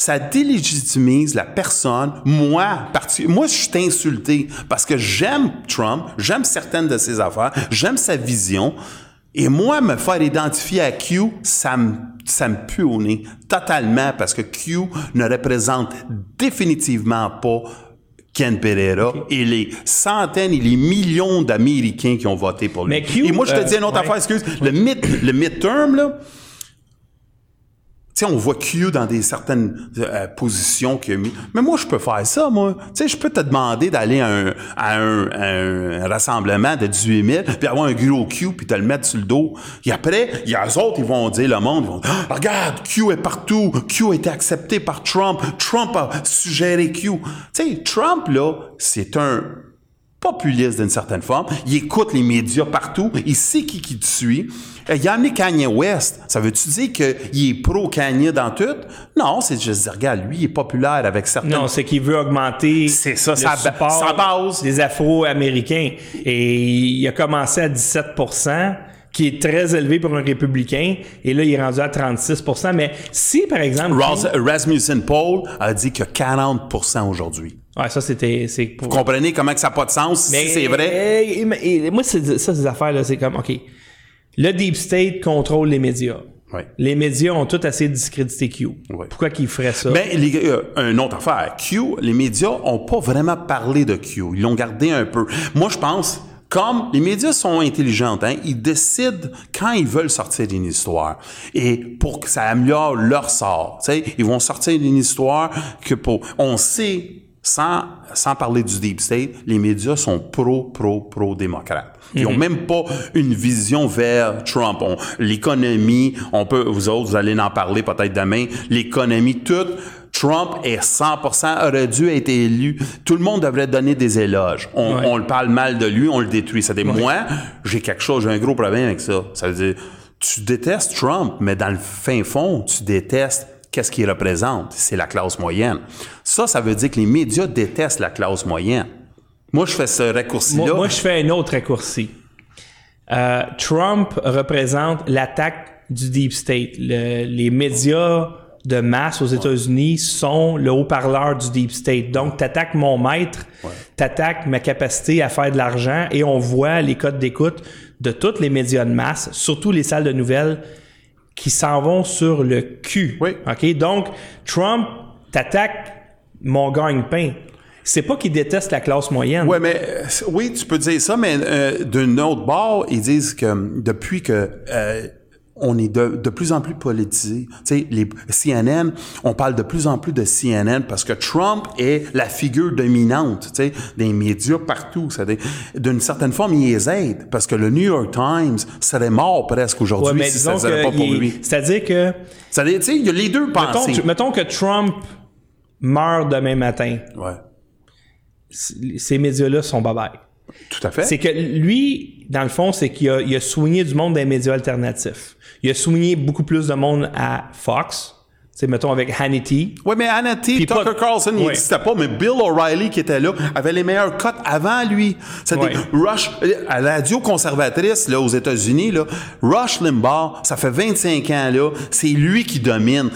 ça délégitimise la personne. Moi, moi, je suis insulté parce que j'aime Trump, j'aime certaines de ses affaires, j'aime sa vision. Et moi, me faire identifier à Q, ça me, ça me pue au nez totalement parce que Q ne représente définitivement pas Ken Pereira et les centaines et les millions d'Américains qui ont voté pour lui. Mais Q, et moi, je te euh, dis une autre ouais. affaire, excuse. Le, mid, le midterm, là, sais, on voit Q dans des certaines euh, positions qu'il a mis. Mais moi, je peux faire ça, moi. Tu sais, je peux te demander d'aller à un, à un, à un rassemblement de 18 000, puis avoir un gros Q, puis te le mettre sur le dos. Et après, il y a eux autres, ils vont dire, le monde, ils vont dire, Ah, regarde, Q est partout. Q a été accepté par Trump. Trump a suggéré Q. Tu sais, Trump, là, c'est un populiste d'une certaine forme. Il écoute les médias partout. Il sait qui qui te suit. Euh, Il a amené Kanye West. Ça veut-tu dire qu'il est pro-Kanye dans tout? Non, c'est juste dire, regarde, lui, il est populaire avec certaines... Non, c'est qu'il veut augmenter C'est ça, le sa support sa base. des Afro-Américains. Et il a commencé à 17 qui est très élevé pour un républicain, et là, il est rendu à 36 Mais si, par exemple... Ras- Rasmussen Paul a dit qu'il y a 40% aujourd'hui. Ouais, ça, c'était... pour- Vous comprenez comment que ça n'a pas de sens? si c'est vrai? Et, et- et moi, c'est- ça, ces affaires-là, c'est comme, OK, le Deep State contrôle les médias. Les médias ont tout assez discrédité Q. Pourquoi qu'ils feraient ça? Ben, les euh, une autre affaire. Q, les médias ont pas vraiment parlé de Q. Ils l'ont gardé un peu. Moi, je pense, comme les médias sont intelligents, hein, ils décident quand ils veulent sortir d'une histoire. Et pour que ça améliore leur sort, ils vont sortir d'une histoire que pour, on sait, sans, sans parler du deep state, les médias sont pro, pro, pro démocrates. Ils ont même pas une vision vers Trump. On- L'économie, on peut, vous autres, vous allez en parler peut-être demain. L'économie, tout. Trump est 100% aurait dû être élu. Tout le monde devrait donner des éloges. On, Ouais. on le parle mal de lui, on le détruit. Ça veut dire, moi, j'ai quelque chose, j'ai un gros problème avec ça. Ça veut dire, tu détestes Trump, mais dans le fin fond, tu détestes qu'est-ce qu'il représente. C'est la classe moyenne. Ça, ça veut dire que les médias détestent la classe moyenne. Moi, je fais ce raccourci-là. Moi, moi, je fais un autre raccourci. Euh, Trump représente l'attaque du Deep State. Le- les médias de masse aux États-Unis sont le haut-parleur du Deep State. Donc, t'attaques mon maître, t'attaques ma capacité à faire de l'argent et on voit les codes d'écoute de tous les médias de masse, surtout les salles de nouvelles, qui s'en vont sur le cul. Oui. OK? Donc, Trump t'attaque mon gagne-pain. C'est pas qu'il déteste la classe moyenne. Ouais, mais euh, oui, tu peux dire ça, mais euh, d'un autre bord, ils disent que depuis que euh, on est de, de plus en plus politisé, tu sais, les CNN, on parle de plus en plus de CNN parce que Trump est la figure dominante, tu sais, des médias partout. D'une certaine forme, il les aide parce que le New York Times serait mort presque aujourd'hui Ouais, si ça ne serait pas pour il- lui. C'est-à-dire que Ça, tu sais, il y a les deux mettons, pensées. mettons que Trump meurt demain matin, Ouais, ces médias-là sont bye tout à fait. C'est que lui, dans le fond, c'est qu'il a, il a soigné du monde des médias alternatifs. Il a soigné beaucoup plus de monde à Fox. C'est mettons avec Hannity. Oui, mais Hannity, Tucker pas- Carlson, il Ouais. n'existait pas, mais Bill O'Reilly qui était là avait les meilleurs cotes avant lui. C'était Ouais. Rush, euh, à la radio conservatrice, là, aux États-Unis, là, Rush Limbaugh, ça fait 25 ans, là, c'est lui qui domine.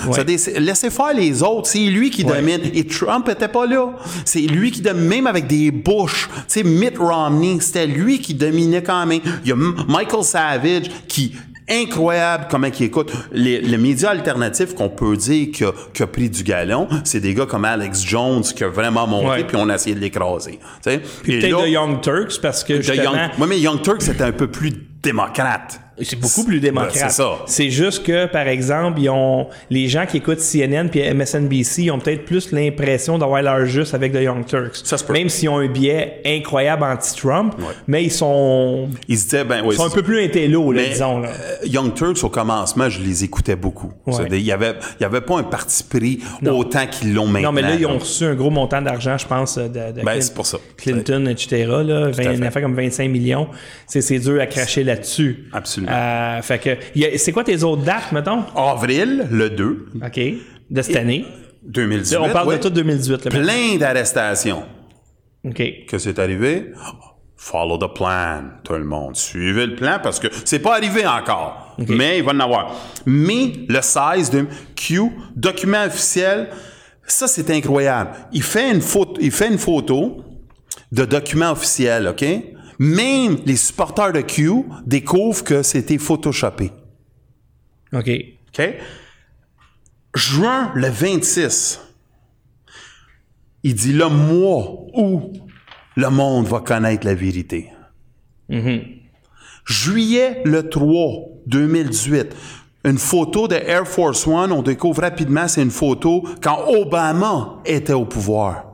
Laissez faire les autres, c'est lui qui domine. Et Trump était pas là. C'est lui qui domine, même avec des Bush. Tu sais, Mitt Romney, c'était lui qui dominait quand même. Il y a Michael Savage qui incroyable comment il écoute. Les, les médias alternatifs qu'on peut dire qui a, qui a pris du galon, c'est des gars comme Alex Jones qui a vraiment monté puis on a essayé de l'écraser. Et Peut-être de Young Turks parce que justement... Young, ouais, mais Young Turk c'était un peu plus démocrate. C'est beaucoup plus démocrate. Ben, c'est ça. C'est juste que, par exemple, ils ont les gens qui écoutent CNN puis MSNBC ont peut-être plus l'impression d'avoir leur juste avec The Young Turks. Ça se peut. Même s'ils ont un biais incroyable anti-Trump, Ouais. mais ils sont, Ils se disaient, ben oui. ils sont un peu plus intello, là, Mais, disons. Là. euh, Young Turks, au commencement, je les écoutais beaucoup. Ouais. Il y avait, il y avait pas un parti pris autant qu'ils l'ont maintenant. Non, mais là, ils ont reçu un gros montant d'argent, je pense, de, de Ben, Clin- pour ça. Clinton, etc. Là, 20, fait. une affaire comme 25 millions. C'est, c'est dur à cracher là-dessus. Absolument. Euh, fait que, c'est quoi tes autres dates, mettons? Avril, le 2, OK. De cette année? 2018. On parle ouais. de tout 2018. Là, maintenant. Plein d'arrestations. OK. que c'est arrivé? Follow the plan, tout le monde. Suivez le plan parce que c'est pas arrivé encore. Mais il va en avoir. Mais le 16 de Q, document officiel, ça c'est incroyable. Il fait une photo, il fait une photo de document officiel, OK? Même les supporters de Q découvrent que c'était photoshopé. OK. OK? Juin le 26, il dit le mois où le monde va connaître la vérité. Juillet le 3, 2018, une photo de Air Force One, on découvre rapidement, c'est une photo quand Obama était au pouvoir.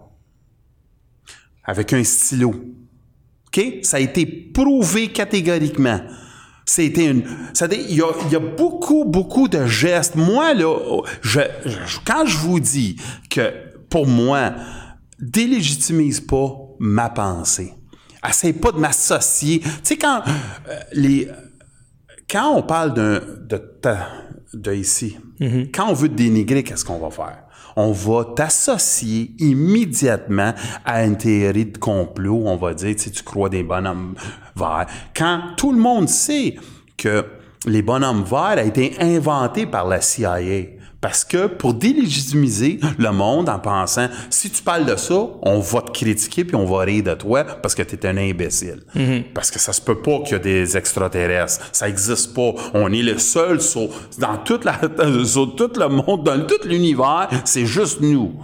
Avec un stylo. OK? Ça a été prouvé catégoriquement. C'était une. Il y a, il y a beaucoup, beaucoup de gestes. Moi, là, je, je- quand je vous dis que, pour moi, délégitimise pas ma pensée. Essaye pas de m'associer. Tu sais, quand euh, les. Quand on parle d'un, de, de ici, quand on veut dénigrer, qu'est-ce qu'on va faire? On va t'associer immédiatement à une théorie de complot. On va dire, tu tu crois des bonhommes verts. Quand tout le monde sait que les bonhommes verts a été inventé par la CIA. Parce que pour délégitimiser le monde en pensant, si tu parles de ça, on va te critiquer puis on va rire de toi parce que tu es un imbécile. Parce que ça se peut pas qu'il y a des extraterrestres. Ça existe pas. On est le seul sur, dans toute la, sur tout le monde, dans tout l'univers, c'est juste nous.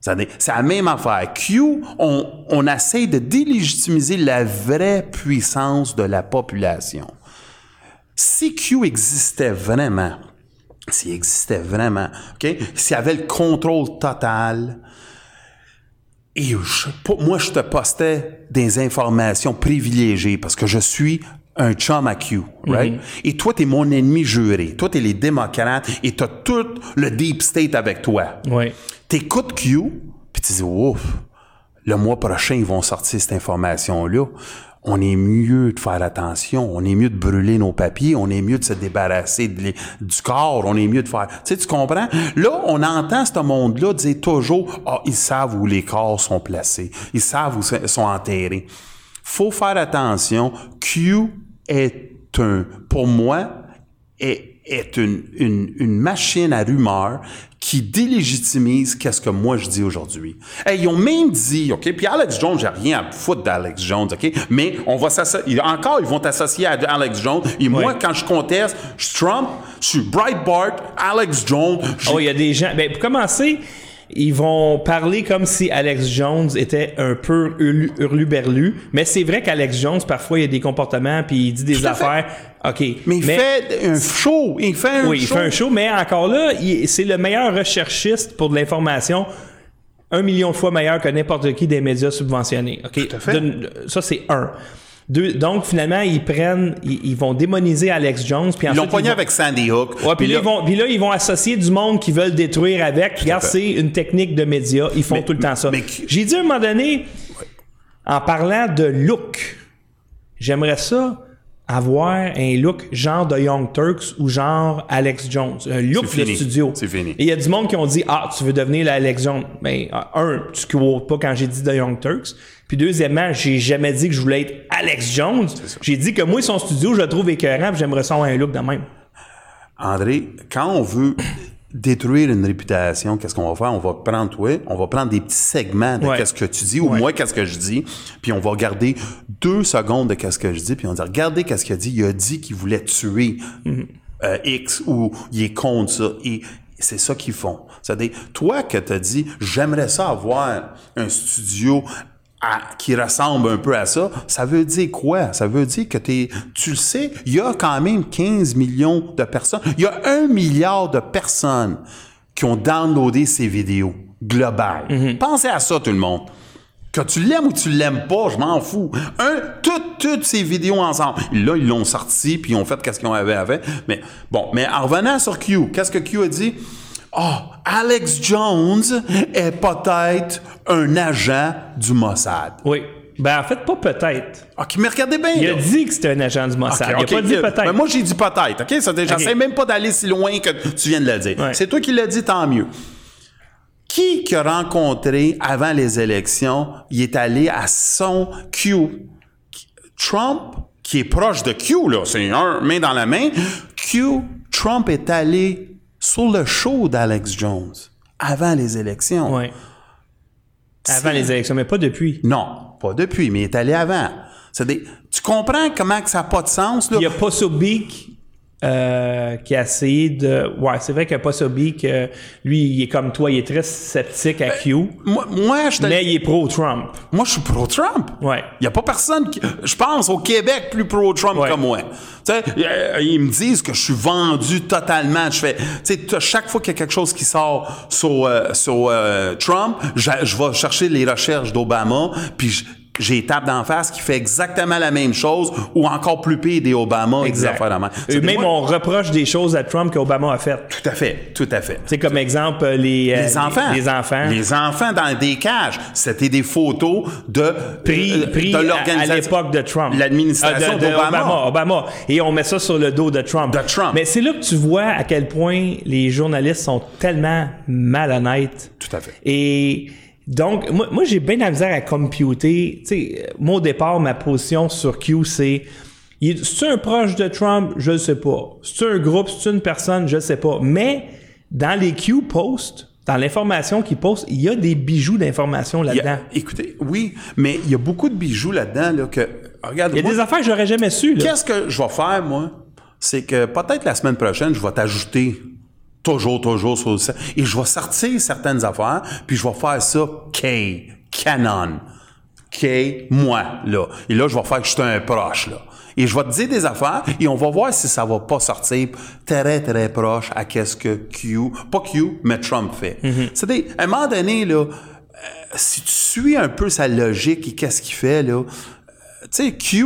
C'est la même affaire. Q, on, on essaie de délégitimiser la vraie puissance de la population. Si Q existait vraiment, s'il existait vraiment, OK? S'il y avait le contrôle total, et je- moi, je te postais des informations privilégiées parce que je suis un chum à Q, right? Et toi, t'es mon ennemi juré. Toi, t'es les démocrates et t'as tout le deep state avec toi. Oui. T'écoutes Q, puis tu dis, ouf, le mois prochain, ils vont sortir cette information-là. On est mieux de faire attention, on est mieux de brûler nos papiers, on est mieux de se débarrasser du corps, on est mieux de faire... Tu sais, tu comprends? Là, on entend ce monde-là dire toujours, ah, ils savent où les corps sont placés, ils savent où ils sont enterrés. Faut faire attention. Q est un, pour moi, est, est une, une, une machine à rumeurs qui délégitimise qu'est-ce que moi je dis aujourd'hui. Hey, ils ont même dit, OK, puis Alex Jones, j'ai rien à foutre d'Alex Jones, OK, mais on va s'associer, encore, ils vont t'associer à Alex Jones, et moi, quand je conteste, je suis Trump, je suis Breitbart, Alex Jones, Oh, il y a des gens. Ben, pour commencer, ils vont parler comme si Alex Jones était un peu hurlu- hurluberlu. Mais c'est vrai qu'Alex Jones, parfois, il a des comportements puis il dit des affaires. OK. mais il fait un show, il fait un Oui, il fait un show, mais encore là, c'est le meilleur recherchiste pour de l'information. Un million de fois meilleur que n'importe qui des médias subventionnés. OK? Tout à fait. Ça, c'est un. Deux, donc, finalement, ils prennent, ils, ils vont démoniser Alex Jones. Puis Ils l'ont pogné avec Sandy Hook. Ouais, puis là, ils vont, puis là, ils vont associer du monde qui veulent détruire avec. Regarde, c'est une technique de médias. Ils font Mais- tout le temps ça. mais- J'ai dit à un moment donné, en parlant de look, j'aimerais ça avoir un look genre de Young Turks ou genre Alex Jones. Un look de studio. C'est fini. Et il y a du monde qui ont dit Ah, tu veux devenir l'Alex Jones. Mais euh, un, tu quotes pas quand j'ai dit The Young Turks. Puis deuxièmement, j'ai jamais dit que je voulais être Alex Jones. J'ai dit que moi, son studio, je le trouve écœurant, puis j'aimerais ça avoir un look de même. André, quand on veut détruire une réputation, qu'est-ce qu'on va faire? On va prendre toi, on va prendre des petits segments de Ouais. qu'est-ce que tu dis, ou Ouais. moi, qu'est-ce que je dis, puis on va regarder deux secondes de qu'est-ce que je dis, puis on va dire, regardez qu'est-ce qu'il a dit. Il a dit qu'il voulait tuer euh, X, ou il est contre ça. Et c'est ça qu'ils font. C'est-à-dire, toi que t'as dit, j'aimerais ça avoir un studio à- qui ressemble un peu à ça, ça veut dire quoi? Ça veut dire que t'es, tu le sais, il y a quand même 15 millions de personnes. Il y a un milliard de personnes qui ont downloadé ces vidéos globales. Pensez à ça, tout le monde. Que tu l'aimes ou tu l'aimes pas, je m'en fous. Un, toutes, toutes ces vidéos ensemble. Là, ils l'ont sorti, puis ils ont fait qu'est-ce qu'ils avaient avec. Mais bon, mais en revenant sur Q, qu'est-ce que Q a dit? Oh, Alex Jones est peut-être un agent du Mossad. Oui. Ben, en fait, pas peut-être. Ok, mais regardez bien. Il a dit que c'était un agent du Mossad. Il a pas dit peut-être. ben moi, j'ai dit peut-être, OK? Ça, J'essaie même pas d'aller si loin que tu viens de le dire. Ouais. C'est toi qui l'as dit, tant mieux. Qui qui a rencontré avant les élections, il est allé à son Q? Trump, qui est proche de Q, là, c'est un main dans la main. Q, Trump est allé sur le show d'Alex Jones avant les élections. Ouais. Avant les élections, mais pas depuis. Non, pas depuis, mais il est allé avant. C'est des- tu comprends comment que ça n'a pas de sens, là? Il a Possobic euh, qui a essayé de. Ouais, c'est vrai que Possobic, euh, lui, il est comme toi, il est très sceptique à Q, Moi, moi, je te- mais il est pro-Trump. moi, je suis pro-Trump. Ouais. Il n'y a pas personne qui, je pense, au Québec plus pro-Trump Ouais. que moi. Tu sais, ils me disent que je suis vendu totalement. Je fais, tu sais, chaque fois qu'il y a quelque chose qui sort sur, euh, sur euh, Trump, je, je vais chercher les recherches d'Obama, puis je- j'ai tape d'en face qui fait exactement la même chose ou encore plus pire des Obama et des Exact. affaires de même. Même on reproche des choses à Trump qu'Obama a faites. Tout à fait, tout à fait. C'est comme exemple euh, les, euh, Les enfants. Les, enfants. Les enfants dans des cages. C'était des photos de, pris, euh, pris de à, à l'organisation. l'époque de Trump. L'administration Euh, de d'Obama. Obama, Obama. Et on met ça sur le dos de Trump. De Trump. Mais c'est là que tu vois à quel point les journalistes sont tellement malhonnêtes. Tout à fait. Et donc, moi, moi j'ai bien la misère à computer. Tu sais, moi, au départ, ma position sur Q, c'est c'est un proche de Trump, je ne sais pas. C'est un groupe, c'est une personne, je ne sais pas. Mais dans les Q posts, dans l'information qu'ils postent, il y a des bijoux d'information là-dedans. écoutez, oui, mais il y a beaucoup de bijoux là-dedans là, que. Regarde, Il y a moi, des affaires que j'aurais jamais su. Qu'est-ce que je vais faire, moi? C'est que peut-être la semaine prochaine, je vais t'ajouter toujours, toujours sur le site. Et je vais sortir certaines affaires, puis je vais faire ça K, Canon. K, moi, là. Et là, je vais faire que je suis un proche, là. Et je vais te dire des affaires et on va voir si ça va pas sortir très, très proche à qu'est-ce que Q, pas Q, mais Trump fait. C'est-à-dire, à un moment donné, là, euh, si tu suis un peu sa logique et qu'est-ce qu'il fait, là, euh, tu sais, Q,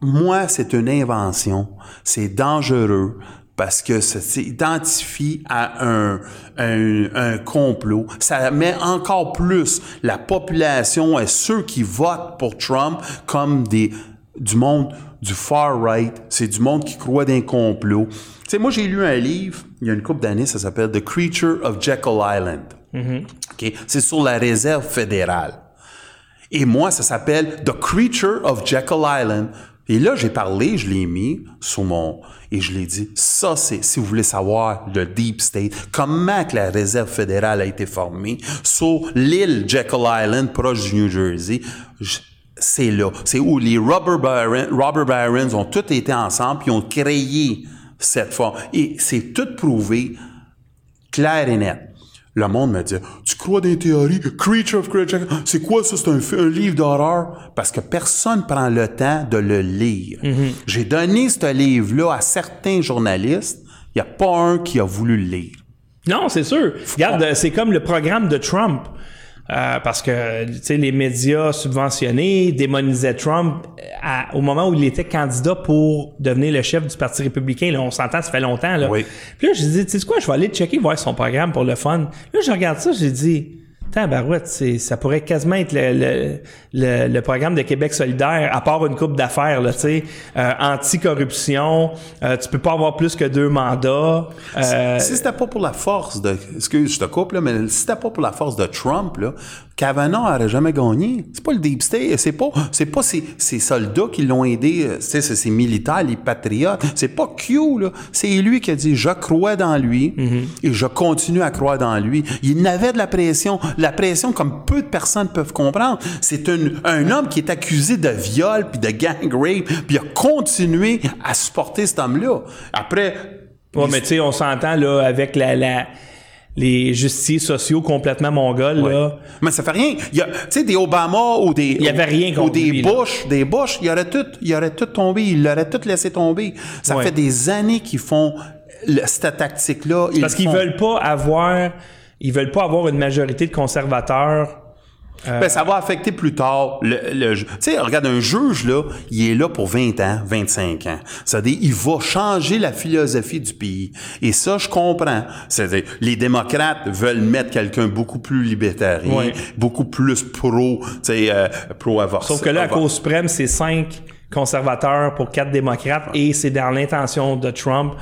moi, c'est une invention. C'est dangereux parce que ça s'identifie à un, un, un complot. Ça met encore plus la population et ceux qui votent pour Trump comme des du monde du far right, c'est du monde qui croit d'un complot. Tu sais, moi j'ai lu un livre il y a une couple d'années, ça s'appelle The Creature of Jekyll Island. OK? C'est sur la réserve fédérale. Et moi, ça s'appelle The Creature of Jekyll Island. Et là, j'ai parlé, je l'ai mis sur mon... Et je l'ai dit, ça, c'est, si vous voulez savoir, le Deep State, comment que la réserve fédérale a été formée sur l'île Jekyll Island, proche du New Jersey, je- c'est là. C'est où les Robber Barons, Robber Barons ont tous été ensemble puis ont créé cette forme. Et c'est tout prouvé clair et net. Le monde me dit Tu crois dans les théories? Creature of Creature C'est quoi ça? C'est un, livre d'horreur? Parce que personne prend le temps de le lire. J'ai donné ce livre-là à certains journalistes. Il n'y a pas un qui a voulu le lire. Non, c'est sûr. Regarde, euh, c'est comme le programme de Trump. Euh, parce que les médias subventionnés démonisaient Trump euh, à- au moment où il était candidat pour devenir le chef du Parti républicain. Là, on s'entend, ça fait longtemps. Là. Oui. Puis là, j'ai dit, tu sais quoi, je vais aller checker, voir son programme pour le fun. Là, je regarde ça, j'ai dit, Tabarouette, c'est, ça pourrait quasiment être le, le, le, le programme de Québec solidaire, à part une coupe d'affaires, là, tu sais, euh, anti-corruption, euh, tu peux pas avoir plus que deux mandats. euh, Si c'était pas pour la force de. Excuse, je te coupe, là, mais si c'était pas pour la force de Trump, là, Kavanaugh aurait jamais gagné. C'est pas le Deep State, c'est pas, c'est pas ces, ces soldats qui l'ont aidé, euh, tu sais, c'est ces militaires, les patriotes. C'est pas Q, là. C'est lui qui a dit, je crois dans lui et je continue à croire dans lui. Il n'avait de la pression, la pression comme peu de personnes peuvent comprendre. C'est un, un homme qui est accusé de viol puis de gang rape puis il a continué à supporter cet homme-là. Après, Ouais, mais tu sais, on s'entend là avec la, la les justiciers sociaux complètement mongols, là. Mais ça fait rien. Il y a, tu sais, des Obama ou des. Il y avait rien Ou des lui, là. Bush, des Bush, il aurait tout, il aurait tout tombé. Il l'aurait tout laissé tomber. Ça Ouais. fait des années qu'ils font le- cette tactique-là. Ils Parce qu'ils veulent pas avoir, ils veulent pas avoir une majorité de conservateurs. Ben, ça va affecter plus tard le, le Tu sais, regarde, un juge, là, il est là pour 20 ans, 25 ans. C'est-à-dire, il va changer la philosophie du pays. Et ça, je comprends. C'est-à-dire, les démocrates veulent mettre quelqu'un beaucoup plus libertarien, Ouais. beaucoup plus pro, tu sais, euh, pro-avortement. Sauf que là, à cause suprême, c'est cinq conservateurs pour quatre démocrates et c'est dans l'intention de Trump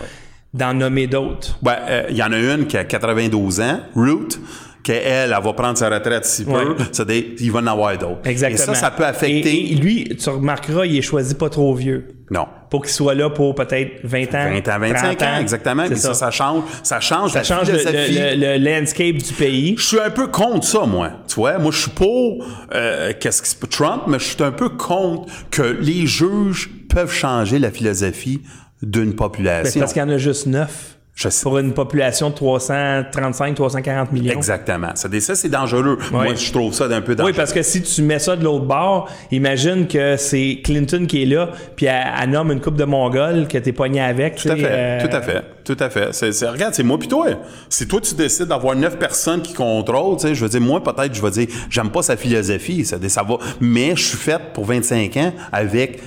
d'en nommer d'autres. Ben, euh, il y en a une qui a 92 ans, Ruth, qu'elle, elle, va prendre sa retraite si peu. Ouais. C'est-à-dire, il va en avoir d'autres. Exactement. Et ça, ça peut affecter... Et, et lui, tu remarqueras, il est choisi pas trop vieux. Non. Pour qu'il soit là pour peut-être 20 ans. 20 ans, 25 30 ans, exactement. Puis ça. ça, change, ça change Ça la change le, philosophie. le- le- le landscape du pays. Je suis un peu contre ça, moi. Tu vois, moi, je suis pour euh, qu'est-ce qui se Trump, mais je suis un peu contre que les juges peuvent changer la philosophie d'une Ben, population. parce qu'il y en a juste 9 Je sais. pour une population de 335-340 millions. Exactement. Ça, ça c'est dangereux. Moi, je trouve ça d'un peu dangereux. Oui, parce que si tu mets ça de l'autre bord, imagine que c'est Clinton qui est là, puis elle, elle nomme une coupe de Mongols que t'es pogné avec. Tout à fait, tout à fait, tout à fait. Regarde, c'est moi puis toi. Si toi tu décides d'avoir neuf personnes qui contrôlent, tu sais, je veux dire, moi peut-être, je vais dire, j'aime pas sa philosophie, ça, ça va, mais je suis faite pour 25 ans avec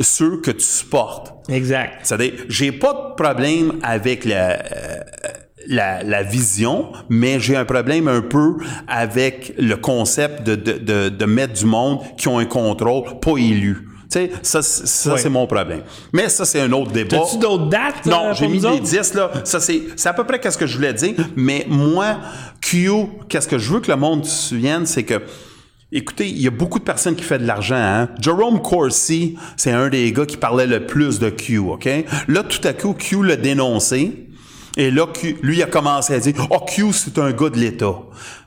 ceux que tu supportes. Exact. C'est-à-dire, j'ai pas de problème avec la, euh, la, la vision, mais j'ai un problème un peu avec le concept de, de, de, de mettre du monde qui ont un contrôle pas élu. Tu sais, ça, c'est- ça c'est mon problème. Mais ça, c'est un autre débat. As-tu d'autres dates? Non, euh, j'ai pour mis autres? 10, là. Ça, c'est, c'est à peu près qu'est-ce que je voulais dire. Mais moi, Q, qu'est-ce que je veux que le monde se souvienne, c'est que, écoutez, il y a beaucoup de personnes qui font de l'argent, hein. Jerome Corsi, c'est un des gars qui parlait le plus de Q, OK? Là, tout à coup, Q l'a dénoncé. Et là, Q, lui, a commencé à dire, oh, Q, c'est un gars de l'État.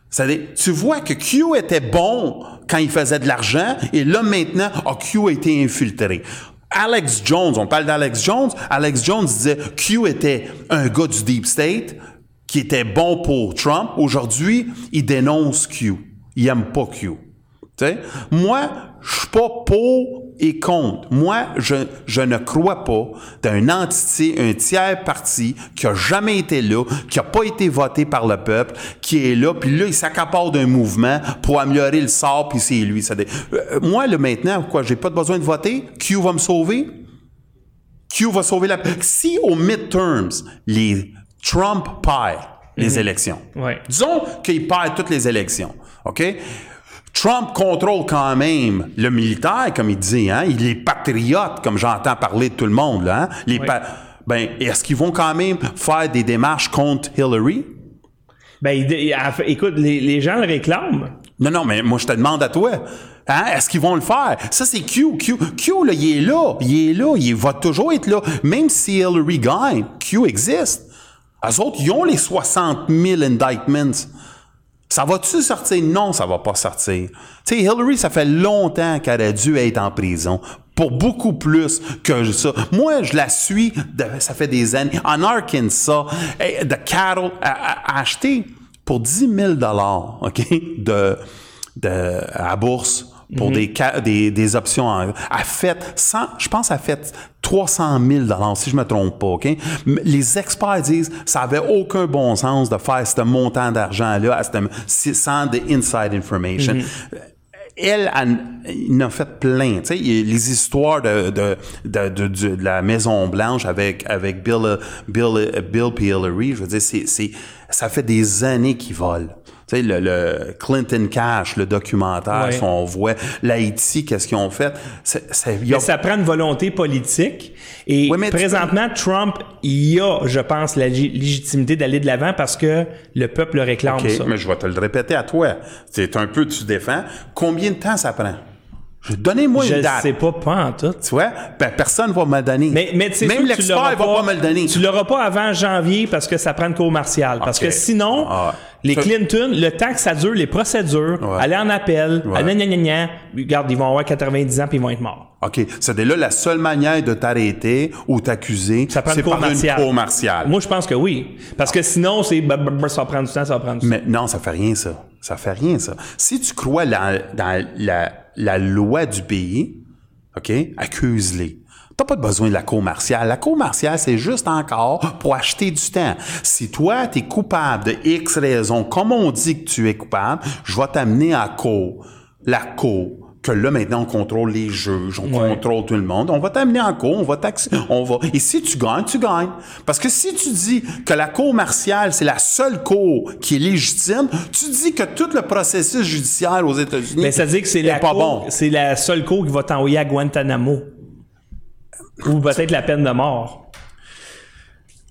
C'est-à-dire, tu vois que Q était bon quand il faisait de l'argent, et là, maintenant, oh, Q a été infiltré. Alex Jones, on parle d'Alex Jones. Alex Jones disait Q était un gars du Deep State qui était bon pour Trump. Aujourd'hui, il dénonce Q. Il aime pas Q. Moi, je suis pas pour et contre. Moi, je, je ne crois pas d'un entité, un tiers parti qui a jamais été là, qui a pas été voté par le peuple, qui est là, puis là, il s'accapare d'un mouvement pour améliorer le sort, puis c'est lui. Ça dé- Euh, moi, là, maintenant, quoi, j'ai pas besoin de voter? Q va me sauver? Q va sauver la... Si aux midterms, les Trump perd les élections, Ouais. disons qu'il perd toutes les élections, OK? Trump contrôle quand même le militaire, comme il dit, hein? Il est patriote, comme j'entends parler de tout le monde, là, hein? Les Oui. ben, est-ce qu'ils vont quand même faire des démarches contre Hillary? Ben, il- il- écoute, les, les gens le réclament. Non, non, mais moi, je te demande à toi. Hein? Est-ce qu'ils vont le faire? Ça, c'est Q. Q, Q là, il est là. Il est là. Il va toujours être là. Même si Hillary gagne, Q existe. Eux autres, ils ont les 60 000 indictments. Ça va-tu sortir? Non, ça va pas sortir. Tu sais, Hillary, ça fait longtemps qu'elle a dû être en prison. Pour beaucoup plus que ça. Moi, je la suis, ça fait des années. En Arkansas, eh, de cattle, a, a- a acheté pour 10 000 OK, de, de, à bourse pour des, ca- des, des options. En, a fait 100, je pense, a fait 300 000 si je me trompe pas, OK? Mais Les experts disent ça avait aucun bon sens de faire ce montant d'argent-là à sans de inside information. Elle, elle, il en a fait plein. Tu sais, il y a les histoires de, de, de, de- de- de la Maison Blanche avec, avec Bill, Bill, Bill je veux dire, c'est, ça fait des années qu'ils volent. Tu sais, le, le Clinton Cash, le documentaire, Ouais. si on voit l'Haïti, qu'est-ce qu'ils ont fait? A- ça prend une volonté politique. Et Ouais, mais tu présentement, Trump, il a, je pense, la lég- légitimité d'aller de l'avant parce que le peuple le réclame ça. mais je vais te le répéter à toi. C'est un peu, tu défends. Combien de temps ça prend? Je- Donnez-moi Je une date. sais pas, pas en tout. Tu vois? Ben, personne va me le donner. Mais, mais tu sais, Même l'expert l'auras va pas me le donner. Tu l'auras pas avant janvier parce que ça prend une cour martiale. Parce que sinon, Ah. les Clinton, le temps que ça dure, les procédures, Ouais. aller en appel, Ouais. ah, gna, gna, gna, gna, regarde, ils vont avoir 90 ans puis ils vont être morts. OK. C'est là la seule manière de t'arrêter ou t'accuser, Ça prend c'est une par une martiale. cour martiale. Moi, je pense que oui. Parce que sinon, c'est ça va prendre du temps, ça va prendre du temps. Mais non, ça fait rien, ça. Ça fait rien, ça. Si tu crois dans la, la loi du pays, OK, accuse-les. T'as pas besoin de la cour martiale. La cour martiale, c'est juste encore pour acheter du temps. Si toi, tu es coupable de X raisons, comme on dit que tu es coupable, je vais t'amener à cour. La cour. Que là, maintenant, on contrôle les juges, on Ouais. contrôle tout le monde. On va t'amener en cour, on va taxer, on va. Et si tu gagnes, tu gagnes. Parce que si tu dis que la cour martiale, c'est la seule cour qui est légitime, tu dis que tout le processus judiciaire aux États-Unis Mais ça dit que c'est la, pas cour- bon. c'est la seule cour qui va t'envoyer à Guantanamo. Ou peut-être la peine de mort.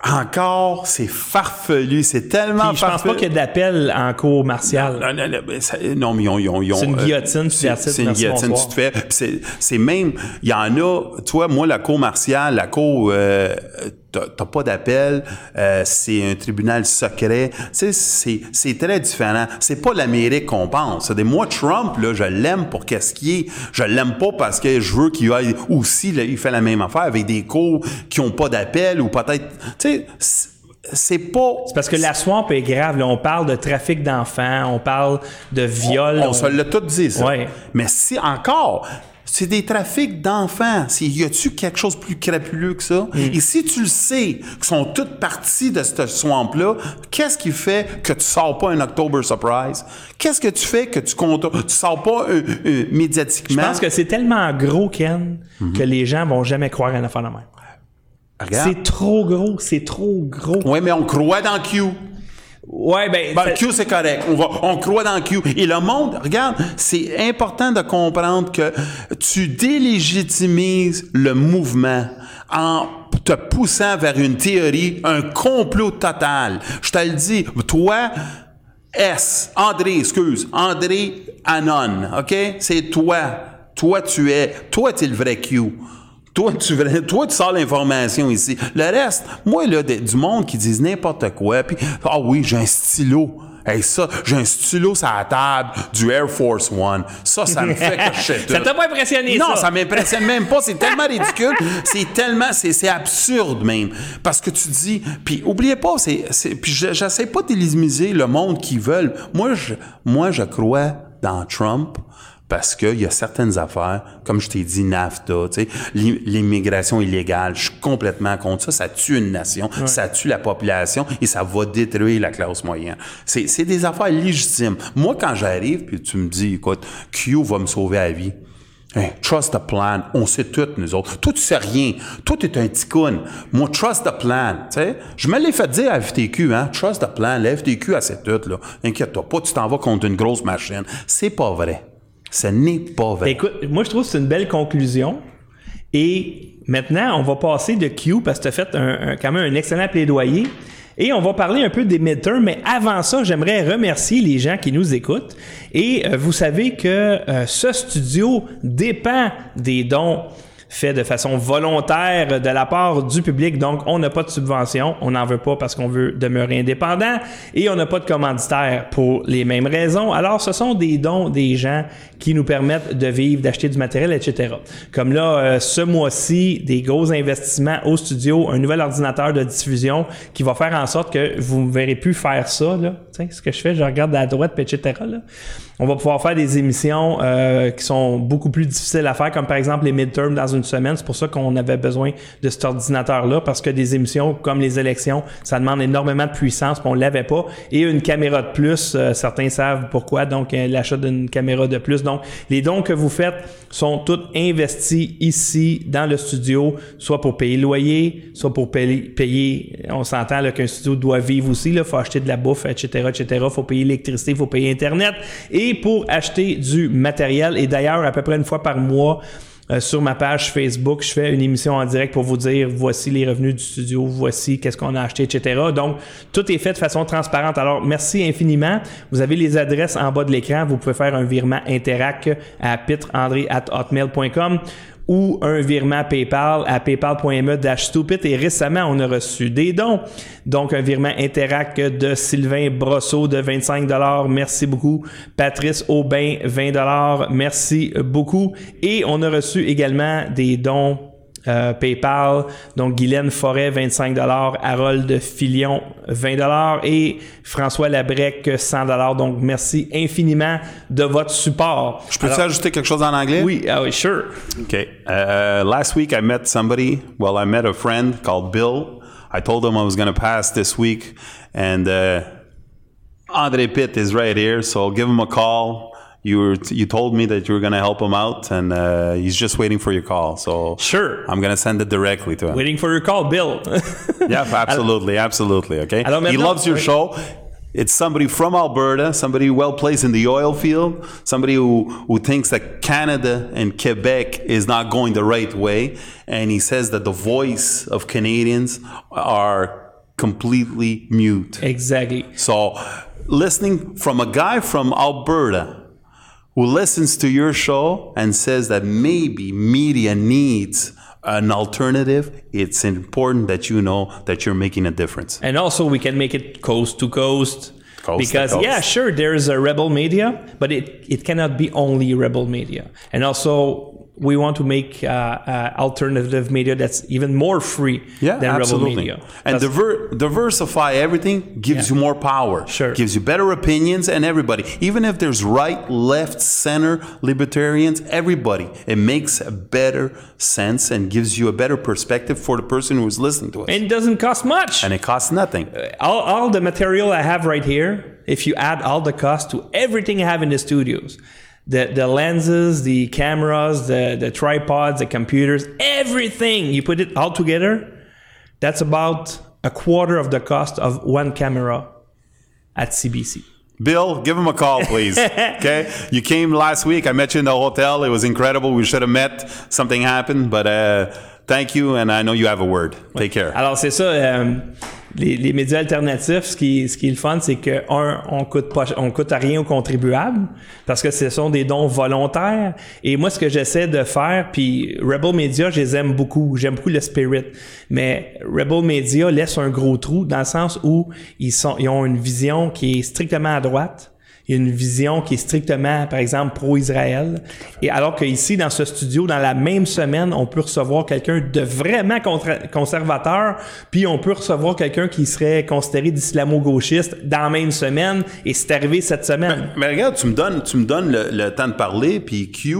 Encore, c'est farfelu, c'est tellement Puis je pense pas qu'il y ait d'appel en cour martiale. Non, non, non, ça- non, mais ils ont, ont- C'est une euh, guillotine, c'est that's it, c'est une guillotine, tu te fais. C'est, même, il y en a, tu vois, moi, la cour martiale, la cour, euh, t'as, pas d'appel, euh, c'est un tribunal secret. C'est, très différent. C'est pas l'Amérique qu'on pense. Des, moi, Trump, là, je l'aime pour qu'est-ce qu'il est. Je l'aime pas parce que je veux qu'il aille aussi, là, il fait la même affaire avec des cours qui ont pas d'appel ou peut-être, tu sais, c'est- pas. C'est parce que la swamp est grave. là. On parle de trafic d'enfants, on parle de viol. On, se l'a tout dit, ça. Ouais. Mais si encore, c'est des trafics d'enfants. Y a-tu quelque chose de plus crapuleux que ça? Mm. Et si tu le sais, qu'ils sont toutes parties de cette swamp-là, qu'est-ce qui fait que tu sors pas un October Surprise? Qu'est-ce que tu fais que tu comptes, tu sors pas euh, euh, Je médiatiquement? pense que c'est tellement gros, Ken, que les gens vont jamais croire à une affaire de même. C'est trop gros, c'est trop gros. Ouais, mais on croit dans Q. Ouais, ben. Ben, Q, c'est correct. On, va, on croit dans Q. Et le monde, regarde, c'est important de comprendre que tu délégitimises le mouvement en te poussant vers une théorie, un complot total. Je te le dis, toi, S, André, excuse, André Anon, OK? C'est toi. Toi, tu es. Toi, tu es le vrai Q. Toi, tu, vrai- toi, tu sors l'information ici. Le reste, moi, là, de- du monde qui disent n'importe quoi, puis, ah oui, j'ai un stylo. Hey, ça, j'ai un stylo sur la table du Air Force One. Ça, ça me fait sais tout. Ça t'a pas impressionné, Non, ça? ça m'impressionne même pas. C'est tellement ridicule. C'est tellement, c'est, absurde même. Parce que tu dis, puis oubliez pas, c'est, puis je- j'essaie pas d'éliminer le monde qui veulent. Moi, je, moi, je crois dans Trump. Parce qu'il y a certaines affaires, comme je t'ai dit, NAFTA, l'immigration illégale, je suis complètement contre ça. Ça tue une nation, ça tue la population et ça va détruire la classe moyenne. C'est, des affaires légitimes. Moi, quand j'arrive, puis tu me dis, écoute, Q va me sauver la vie. Hey, trust the plan. On sait tout, nous autres. Toi, tu sais rien. Toi, t'es un ticoun. Moi, trust the plan. Tu sais, je me l'ai fait dire à FTQ, hein. Trust the plan. La FTQ, elle sait tout, là. Inquiète-toi pas, tu t'en vas contre une grosse machine. C'est pas vrai. Ce n'est pas vrai. Écoute, moi, je trouve que c'est une belle conclusion. Et maintenant, on va passer de Q parce que tu as fait un, quand même un excellent plaidoyer. Et on va parler un peu des midterms, mais avant ça, j'aimerais remercier les gens qui nous écoutent. Et euh, vous savez que euh, ce studio dépend des dons faits de façon volontaire de la part du public. Donc, on n'a pas de subvention, on n'en veut pas parce qu'on veut demeurer indépendant et on n'a pas de commanditaire pour les mêmes raisons. Alors, ce sont des dons des gens qui nous permettent de vivre, d'acheter du matériel, etc. Comme là, euh, ce mois-ci, des gros investissements au studio, un nouvel ordinateur de diffusion qui va faire en sorte que vous ne verrez plus faire ça. Là. Tu sais, ce que je fais, je regarde à la droite, etc. Là. On va pouvoir faire des émissions euh, qui sont beaucoup plus difficiles à faire, comme par exemple les midterms dans une semaine. C'est pour ça qu'on avait besoin de cet ordinateur-là, parce que des émissions comme les élections, ça demande énormément de puissance, puis on l'avait pas. Et une caméra de plus, euh, certains savent pourquoi, donc euh, l'achat d'une caméra de plus. Donc, les dons que vous faites sont tous investis ici, dans le studio, soit pour payer le loyer, soit pour payer, on s'entend qu'un studio doit vivre aussi, il faut acheter de la bouffe, etc., etc., faut payer l'électricité, il faut payer Internet, et pour acheter du matériel. Et d'ailleurs, à peu près une fois par mois, euh, sur ma page Facebook, je fais une émission en direct pour vous dire voici les revenus du studio, voici qu'est-ce qu'on a acheté, etc. Donc, tout est fait de façon transparente. Alors, merci infiniment. Vous avez les adresses en bas de l'écran. Vous pouvez faire un virement Interac à pitreandré.hotmail.com ou un virement PayPal à paypal.me stupid et récemment on a reçu des dons. Donc un virement Interac de Sylvain Brosseau de 25 Merci beaucoup. Patrice Aubin 20 Merci beaucoup. Et on a reçu également des dons euh, PayPal. Donc, Guylaine Forêt, 25 Harold Filion, 20 et François Labrec, 100 Donc, merci infiniment de votre support. Je peux ajouter quelque chose en anglais? Oui, ah oui, sure. Okay. Uh, last week, I met somebody. Well, I met a friend called Bill. I told him I was going to pass this week, and uh, Andre Pitt is right here, so give him a call you were you told me that you were going to help him out, and uh, he's just waiting for your call. So sure, I'm going to send it directly to him. Waiting for your call, Bill. yeah, absolutely, absolutely. Okay, he loves your show. It's somebody from Alberta, somebody well placed in the oil field, somebody who, who thinks that Canada and Quebec is not going the right way. And he says that the voice of Canadians are completely mute. Exactly. So, listening from a guy from Alberta who listens to your show and says that maybe media needs an alternative, it's important that you know that you're making a difference. And also, we can make it coast to coast. coast because coast. yeah, sure, there is a rebel media, but it it cannot be only rebel media. And also, we want to make uh, uh, alternative media that's even more free yeah, than absolutely. rebel media. And diver- diversify everything gives yeah. you more power. Sure. Gives you better opinions and everybody. Even if there's right, left, center, libertarians, everybody. It makes a better sense and gives you a better perspective for the person who's listening to us. And it doesn't cost much. And it costs nothing. Uh, all, all the material I have right here, if you add all the cost to everything I have in the studios, the, the lenses, the cameras, the, the tripods, the computers, everything, you put it all together, that's about a quarter of the cost of one camera at CBC. Bill, give him a call, please. okay. You came last week. I met you in the hotel. It was incredible. We should have met. Something happened, but uh, thank you. And I know you have a word. Take care. Alors, c'est ça. Euh, les, médias alternatifs, ce qui, ce qui est le fun, c'est que, un, on coûte pas, on coûte à rien aux contribuables parce que ce sont des dons volontaires. Et moi, ce que j'essaie de faire, puis Rebel Media, je les aime beaucoup. J'aime beaucoup le spirit. Mais Rebel Media laisse un gros trou dans le sens où ils sont, ils ont une vision qui est strictement à droite il y a une vision qui est strictement, par exemple, pro-Israël. Et alors qu'ici, dans ce studio, dans la même semaine, on peut recevoir quelqu'un de vraiment conservateur, puis on peut recevoir quelqu'un qui serait considéré d'islamo-gauchiste dans la même semaine, et c'est arrivé cette semaine. Mais, regarde, tu me donnes, tu me donnes le, le temps de parler, puis Q,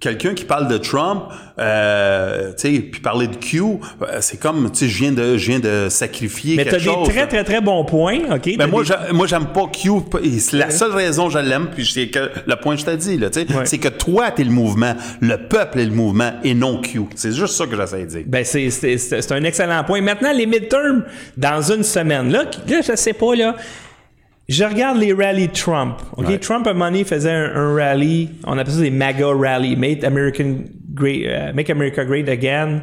quelqu'un qui parle de Trump, euh, tu sais, puis parler de Q, euh, c'est comme, tu sais, je viens de, je viens de sacrifier Mais quelque chose. Mais t'as des très, très, très bons points, OK? Ben moi, moi, j'aime pas Q. C'est la seule raison que je l'aime, puis c'est que le point que je t'ai dit, là, tu sais, c'est que toi, t'es le mouvement, le peuple est le mouvement et non Q. C'est juste ça que j'essaie de dire. Ben, c'est un excellent point. Maintenant, les midterms, dans une semaine, là, là, je sais pas, là, je regarde les rallyes Trump. OK? Trump, à un moment donné, faisait un, rallye, on appelle ça des MAGA rallies, Make, American Great, euh, Make America Great Again.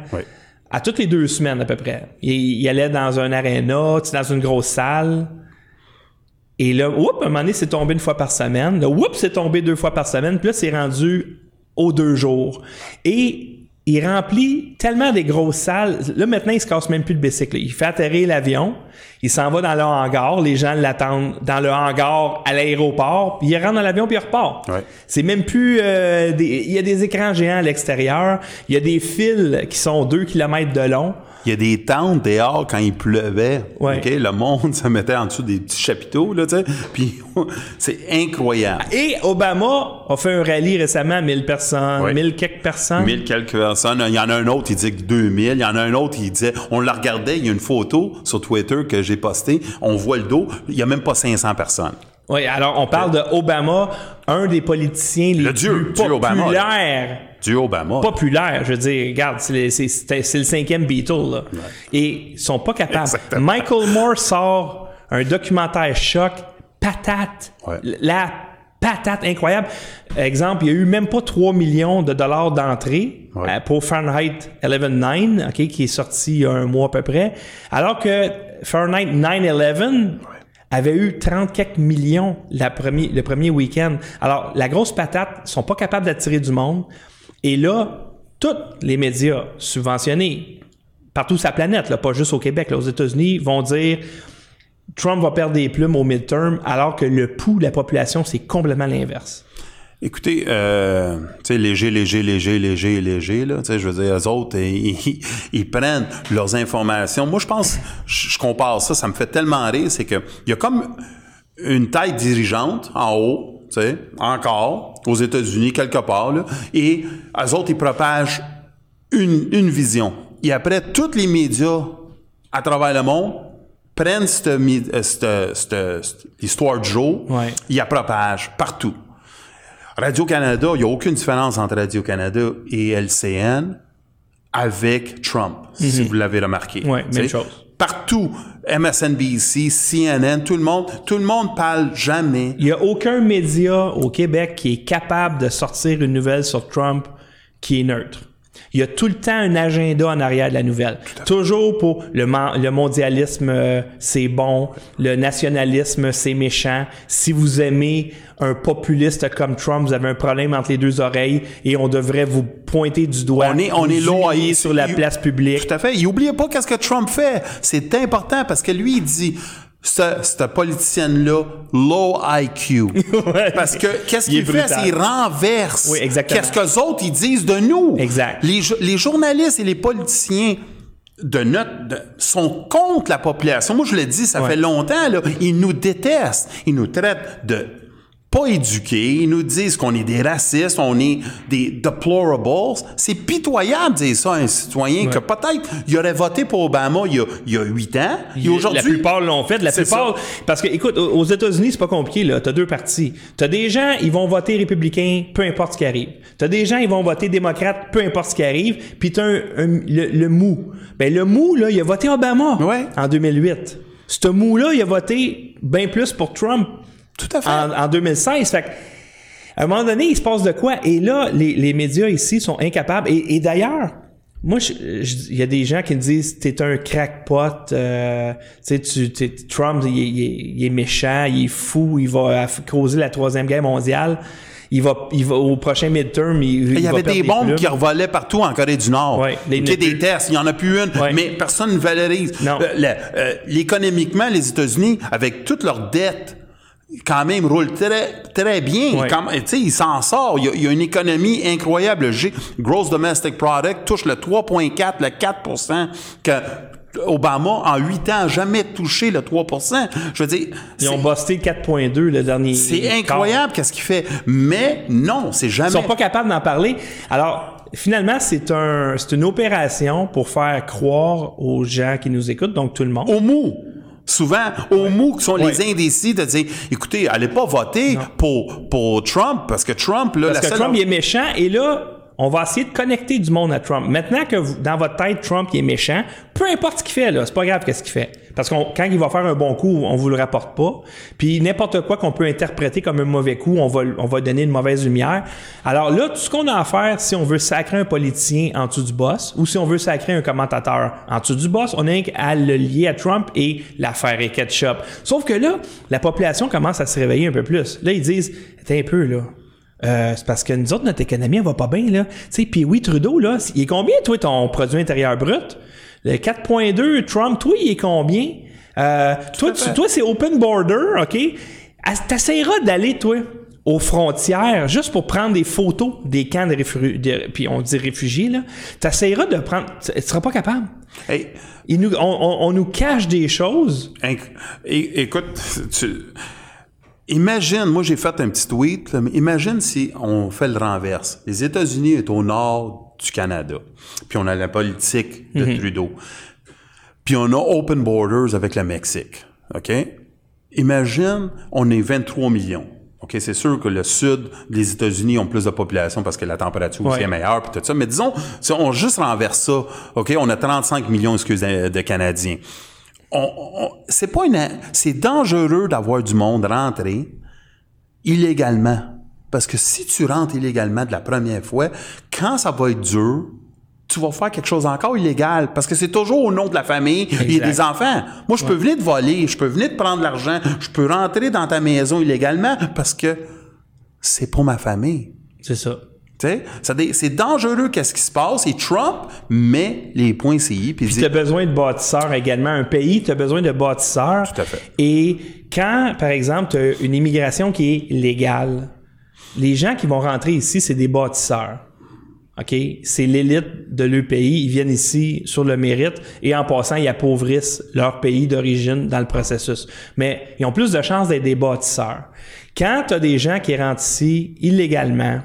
À toutes les deux semaines, à peu près. Il, allait dans un aréna, dans une grosse salle. Et là, oups, à un moment donné, c'est tombé une fois par semaine. Là, oups, c'est tombé deux fois par semaine. Puis là, c'est rendu aux deux jours. Et il remplit tellement des grosses salles. Là, maintenant, il se casse même plus de bicycle. Il fait atterrir l'avion. Il s'en va dans le hangar. Les gens l'attendent dans le hangar à l'aéroport. Puis il rentre dans l'avion puis il repart. C'est même plus... Euh, il y a des écrans géants à l'extérieur. Il y a des fils qui sont deux kilomètres de long. Il y a des tentes dehors quand il pleuvait. Le monde se mettait en dessous des petits chapiteaux, là, tu sais. Puis c'est incroyable. Et Obama a fait un rallye récemment, 1000 personnes, 1000 quelques personnes. 1000 quelques personnes. Il y en a un autre, il dit 2000. Il y en a un autre, il disait, on la regardait, il y a une photo sur Twitter que j'ai postée. On voit le dos. Il y a même pas 500 personnes. Oui, alors on parle de Obama, un des politiciens les plus populaires du Obama. Populaire, je veux dire, regarde, c'est le cinquième Beatle. Là. Et ils sont pas capables. Michael Moore sort un documentaire choc, patate. La patate incroyable. Exemple, il y a eu même pas 3 millions de dollars d'entrée Ouais. euh, pour Fahrenheit 11.9, OK, qui est sorti il y a un mois à peu près, alors que Fahrenheit 9.11 avait eu 30 quelques millions la premier, le premier week-end. Alors, la grosse patate sont pas capables d'attirer du monde. Et là, tous les médias subventionnés, partout sur la planète, là, pas juste au Québec, aux États-Unis, vont dire Trump va perdre des plumes au midterm, alors que le pouls de la population, c'est complètement l'inverse. Écoutez, euh, tu sais, léger, léger, léger, léger, léger, là, tu sais, je veux dire, eux autres, ils prennent leurs informations. Moi, je pense, je je compare ça, ça me fait tellement rire, c'est que il y a comme une taille dirigeante en haut, tu sais, encore, aux États-Unis, quelque part, là, et eux autres, ils propagent une, une vision. Et après, tous les médias à travers le monde prennent cette, euh, cette- cette- cette histoire du jour, Ouais. ils la propagent partout. Radio-Canada, il n'y a aucune différence entre Radio-Canada et LCN avec Trump, si vous l'avez remarqué. Mhm. Ouais, même chose. Partout, MSNBC, CNN, tout le monde, tout le monde parle jamais. Il n'y a aucun média au Québec qui est capable de sortir une nouvelle sur Trump qui est neutre. Il y a tout le temps un agenda en arrière de la nouvelle. Toujours pour le, mondialisme, euh, c'est bon. Le nationalisme, c'est méchant. Si vous aimez un populiste comme Trump, vous avez un problème entre les deux oreilles et on devrait vous pointer du doigt. On est, on est humilier sur la place publique. Tout à fait. Il oubliez pas qu'est-ce que Trump fait. C'est important parce que lui, il dit, ce, ce politicien-là, low IQ. Parce que qu'est-ce Il est qu'il fait? qu'il renverse. Oui, exactement. Qu'est-ce que autres ils disent de nous? Exact. Les, jo- les journalistes et les politiciens de notre de- sont contre la population. Moi, je le dis, ça Ouais. fait longtemps. Là, ils nous détestent. Ils nous traitent de pas éduqués. Ils nous disent qu'on est des racistes, on est des deplorables. C'est pitoyable de dire ça à un citoyen que peut-être il aurait voté pour Obama il y a, il y a 8 ans. Et La aujourd'hui, plupart l'ont fait. La plupart. Parce que, écoute, aux États-Unis, c'est pas compliqué, là. T'as deux partis. T'as des gens, ils vont voter républicain, peu importe ce qui arrive. T'as des gens, ils vont voter démocrate, peu importe ce qui arrive. Puis t'as un, un- le, le mou. Ben, le mou, là, il a voté Obama. Ouais. En 2008. Ce mou-là, il a voté bien plus pour Trump tout à fait. en, en 2016. Fait que, à un moment donné, il se passe de quoi? Et là, les, les médias ici sont incapables. Et, et d'ailleurs, moi, je- je- il y a des gens qui me disent t'es un crackpot, euh, tu sais, Trump, il, est- il il est méchant, il est fou, il va causer la troisième guerre mondiale. Il va, il va au prochain midterm, il, Il y va avait des bombes qui revolaient partout en Corée du Nord. Ouais, les- Ok, les- des tests, il n'y en a plus une, Ouais. mais personne ne valorise. Non. Euh, euh, l'économiquement, les États-Unis, avec toutes leurs dettes, quand même roulent très, très bien. Ouais. Quand- Tu sais, ils s'en sortent. Il y, a, il y a une économie incroyable. G- Gross Domestic Product touche le 3,4, le 4% que Obama, en 8 ans, n'a jamais touché le 3% Je veux dire, Ils ont busté 4.2 le dernier. c'est incroyable qu'est-ce qu'il fait. Mais non, c'est jamais... Ils sont pas capables d'en parler. Alors, finalement, c'est un, c'est une opération pour faire croire aux gens qui nous écoutent, donc tout le monde. au mou. Souvent, au mou, qui sont les Ouais. indécis, de dire, écoutez, allez pas voter pour, pour Trump, parce que Trump, là, Parce la que seule... Trump, il est méchant, et là, on va essayer de connecter du monde à Trump. Maintenant que vous- dans votre tête, Trump il est méchant, peu importe ce qu'il fait, là, c'est pas grave qu'est-ce qu'il fait. Parce que quand il va faire un bon coup, on vous le rapporte pas. Puis n'importe quoi qu'on peut interpréter comme un mauvais coup, on va, on va donner une mauvaise lumière. Alors là, tout ce qu'on a à faire, si on veut sacrer un politicien en dessous du boss, ou si on veut sacrer un commentateur en dessous du boss, on a qu'à le lier à Trump et l'affaire est ketchup. Sauf que là, la population commence à se réveiller un peu plus. Là, ils disent, attends un peu, là. Euh, c'est parce que nous autres, notre économie, elle va pas bien, là. Tu sais, puis oui, Trudeau, là, il est combien, toi, ton produit intérieur brut? Le 4.2, Trump, toi, il est combien? Euh, toi, tu- toi, c'est open border, OK? Ah, T'essaieras d'aller, toi, aux frontières, juste pour prendre des photos des camps de réfugiés, puis on dit réfugiés, là. T'essaieras de prendre... Tu seras pas capable. Hey, Il nous, on, on- on nous cache des choses. écoute, tu- imagine, moi j'ai fait un petit tweet, là, mais imagine si on fait le renverse. Les États-Unis est au nord du Canada, puis on a la politique de Mhm. Trudeau, puis on a open borders avec le Mexique, OK? Imagine, on est 23 millions. OK, c'est sûr que le sud des États-Unis ont plus de population parce que la température aussi Ouais. est meilleure puis tout ça. Mais disons, si on juste renverse ça, OK, on a 35 millions, excusez, de Canadiens. C'est pas une, c'est dangereux d'avoir du monde rentrer illégalement. Parce que si tu rentres illégalement de la première fois, quand ça va être dur, tu vas faire quelque chose encore illégal parce que c'est toujours au nom de la famille et des enfants. Moi, je peux venir te voler, je peux venir te prendre l'argent, je peux rentrer dans ta maison illégalement parce que c'est pour ma famille. C'est ça. C'est dangereux qu'est-ce qui se passe et Trump met les points CI puis tu as besoin de bâtisseurs également. Un pays, tu as besoin de bâtisseurs. Tout à fait. Et quand, par exemple, tu as une immigration qui est légale, les gens qui vont rentrer ici, c'est des bâtisseurs. OK? C'est l'élite de leur pays. Ils viennent ici sur le mérite et en passant, ils appauvrissent leur pays d'origine dans le processus. Mais ils ont plus de chances d'être des bâtisseurs. Quand tu as des gens qui rentrent ici illégalement,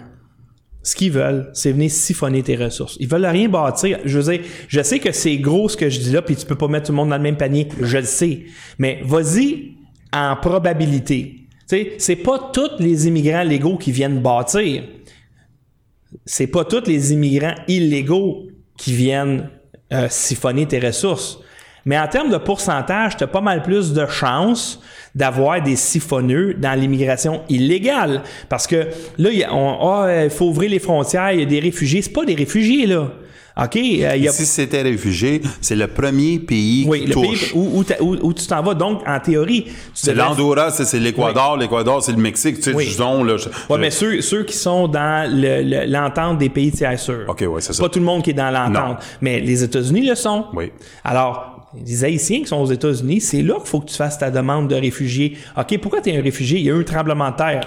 ce qu'ils veulent, c'est venir siphonner tes ressources. Ils veulent rien bâtir. Je veux dire, je sais que c'est gros ce que je dis là, puis tu peux pas mettre tout le monde dans le même panier. Je le sais. Mais vas-y en probabilité. Tu sais, c'est pas tous les immigrants légaux qui viennent bâtir. C'est pas tous les immigrants illégaux qui viennent euh, siphonner tes ressources. Mais en termes de pourcentage, tu as pas mal plus de chances d'avoir des siphonneux dans l'immigration illégale. Parce que là, il ah, il faut ouvrir les frontières, il y a des réfugiés. C'est pas des réfugiés, là. OK? Euh, il y a- si c'était réfugié, c'est le premier pays oui, qui le touche. pays où, où t'as- où- où tu t'en vas. Donc, en théorie, tu C'est devrais- l'Honduras, c'est l'Équador, l'Équador, c'est le Mexique, tu sais, Oui. disons, là. je- Ouais, mais ceux, ceux qui sont dans le- le- l'entente des pays tiers sûrs. OK, ouais, c'est ça. Pas tout le monde qui est dans l'entente. Mais les États-Unis le sont. Oui. Alors, les Haïtiens qui sont aux États-Unis, c'est là qu'il faut que tu fasses ta demande de réfugié. OK, pourquoi tu es un réfugié? Il y a eu un tremblement de terre.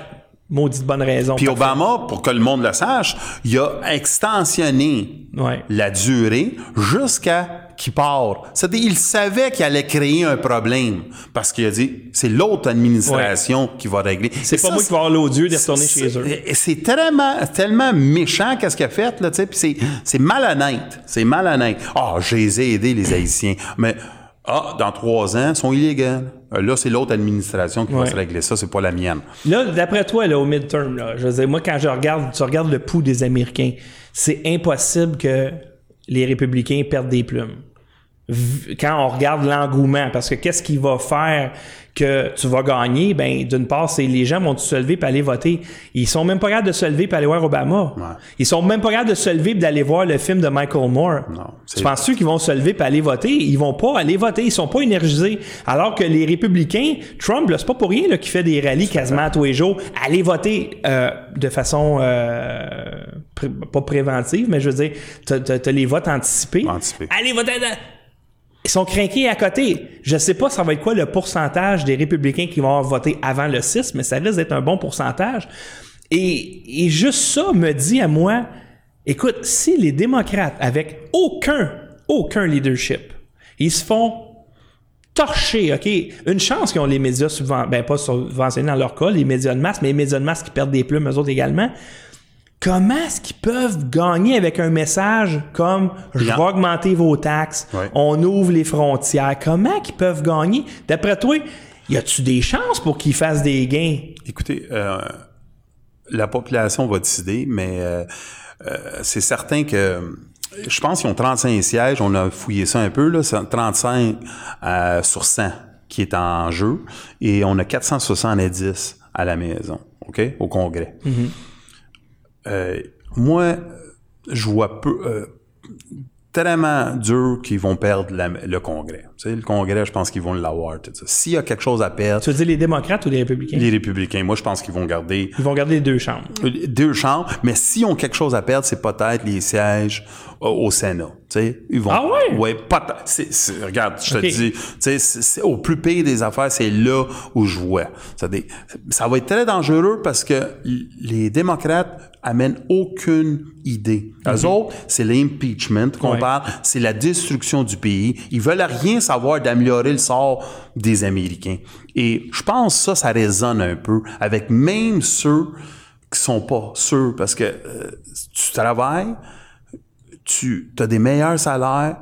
Maudite bonne raison. Puis. Obama, pour que le monde le sache, il a extensionné Ouais. la durée jusqu'à qu'il part. C'est-à-dire, il savait qu'il allait créer un problème parce qu'il a dit, c'est l'autre administration qui va régler. C'est pas ça, moi qui vais avoir l'odieux de retourner chez eux. C'est tellement, tellement méchant qu'est-ce qu'il a fait, là, tu sais, c'est, c'est malhonnête. C'est malhonnête. Ah, je les ai aidés, les Haïtiens. Mais, ah, dans trois ans, ils sont illégaux. Euh, Là, c'est l'autre administration qui va se régler ça, c'est pas la mienne. Là, d'après toi, là, au midterm, là, je veux dire, moi, quand je regarde, tu regardes le pouls des Américains, c'est impossible que les républicains perdent des plumes. Quand on regarde l'engouement, parce que qu'est-ce qui va faire que tu vas gagner? Ben, d'une part, c'est les gens vont se lever et aller voter? Ils sont même pas capables de se lever et aller voir Obama. Ouais. Ils sont même pas capables de se lever et d'aller voir le film de Michael Moore. Non, tu penses-tu qu'ils vont se lever et aller voter? Ils vont pas aller voter. Ils sont pas énergisés. Alors que les républicains, Trump, là, c'est pas pour rien là, qu'il fait des rallyes quasiment tous les jours. Aller voter euh, de façon euh, pré- pas préventive, mais je veux dire, t'as, les votes anticipés. Allez voter. Ils sont craqués à côté. Je sais pas ça va être quoi le pourcentage des républicains qui vont voter avant le 6, mais ça risque d'être un bon pourcentage. Et, et juste ça me dit à moi, écoute, si les démocrates, avec aucun, aucun leadership, ils se font torcher, OK? Une chance qu'ils ont les médias subventionnés, ben pas subventionnés dans leur cas, les médias de masse, mais les médias de masse qui perdent des plumes, eux autres également. Comment est-ce qu'ils peuvent gagner avec un message comme je vais augmenter vos taxes, Ouais. on ouvre les frontières? Comment qu'ils peuvent gagner? D'après toi, y a-tu des chances pour qu'ils fassent des gains? Écoutez, euh, la population va décider, mais euh, euh, c'est certain que je pense qu'ils ont 35 sièges. On a fouillé ça un peu, là. C'est 35 euh, sur 100 qui est en jeu. Et on a 470 à la maison, OK, au Congrès. Euh, moi, je vois peu... euh, tellement dur qu'ils vont perdre la- le Congrès. Tu sais, le Congrès, je pense qu'ils vont l'avoir. S'il y a quelque chose à perdre, Tu veux dire les démocrates ou les républicains? les républicains, moi, je pense qu'ils vont garder Ils vont garder les deux chambres. deux chambres, mais s'ils ont quelque chose à perdre, c'est peut-être les sièges au, au Sénat. Tu sais, ils vont. Ah ouais? Ouais, peut-être. C'est- c'est- regarde, je te dis, tu sais, c'est- au plus pire des affaires, c'est là où je vois. Ça, va être très dangereux parce que les démocrates amènent aucune idée. Eux autres, c'est l'impeachment qu'on. Ouais. parle, c'est la destruction du pays. Ils veulent rien savoir d'améliorer le sort des Américains. Et je pense que ça, ça résonne un peu avec même ceux qui sont pas sûrs parce que euh, tu travailles, tu as des meilleurs salaires,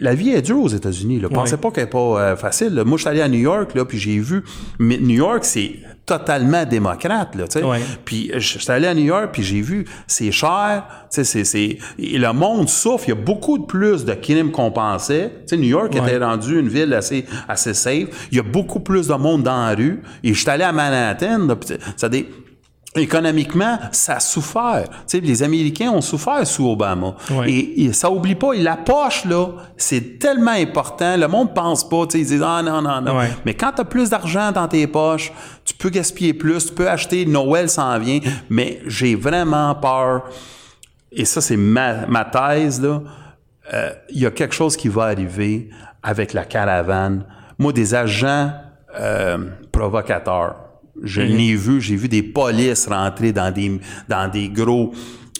La vie est dure aux États-Unis. Là. Pensez Ouais. pas qu'elle est pas euh, facile. là. Moi, je suis allé à New York, là, puis j'ai vu. Mais New York, c'est totalement démocrate, là, tu sais. Ouais. Puis je suis allé à New York, puis j'ai vu, c'est cher, tu sais, c'est, c'est... Et le monde souffre. Il y a beaucoup de plus de crimes qu'on pensait. Tu sais, New York Ouais. était rendu une ville assez, assez safe. Il y a beaucoup plus de monde dans la rue. Et je suis allé à Manhattan, là, puis ça des... Économiquement, ça a souffert. Tu sais, les Américains ont souffert sous Obama. Ouais. Et, et ça oublie pas, la poche, là, c'est tellement important. Le monde pense pas, tu sais, ils disent, ah non, non, non. Mais quand tu as plus d'argent dans tes poches, tu peux gaspiller plus, tu peux acheter, Noël s'en vient, mais j'ai vraiment peur, et ça c'est ma, ma thèse, là, euh, il y a quelque chose qui va arriver avec la caravane. Moi, des agents euh, provocateurs, je l'ai vu, j'ai vu des polices rentrer dans des, dans des gros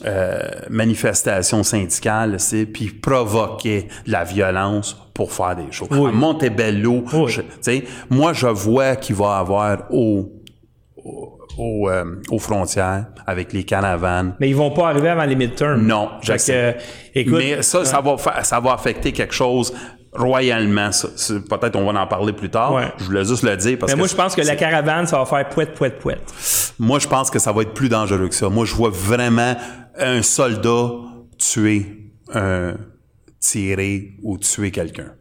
euh, manifestations syndicales, c'est, puis provoquer de la violence pour faire des choses. Oui. À Montebello, Oui. je- tu sais, moi, je vois qu'il va y avoir au, au- au, euh, aux frontières avec les caravanes. Mais ils vont pas arriver avant les midterms. Non, euh, écoute, Mais ça, ça va, ça va affecter quelque chose royalement. Peut-être on va en parler plus tard. Ouais. Je voulais juste le dire parce mais que moi, je pense que la caravane, ça va faire pouette, pouette, pouette. moi, je pense que ça va être plus dangereux que ça. Moi, je vois vraiment un soldat tuer un tirer ou tuer quelqu'un.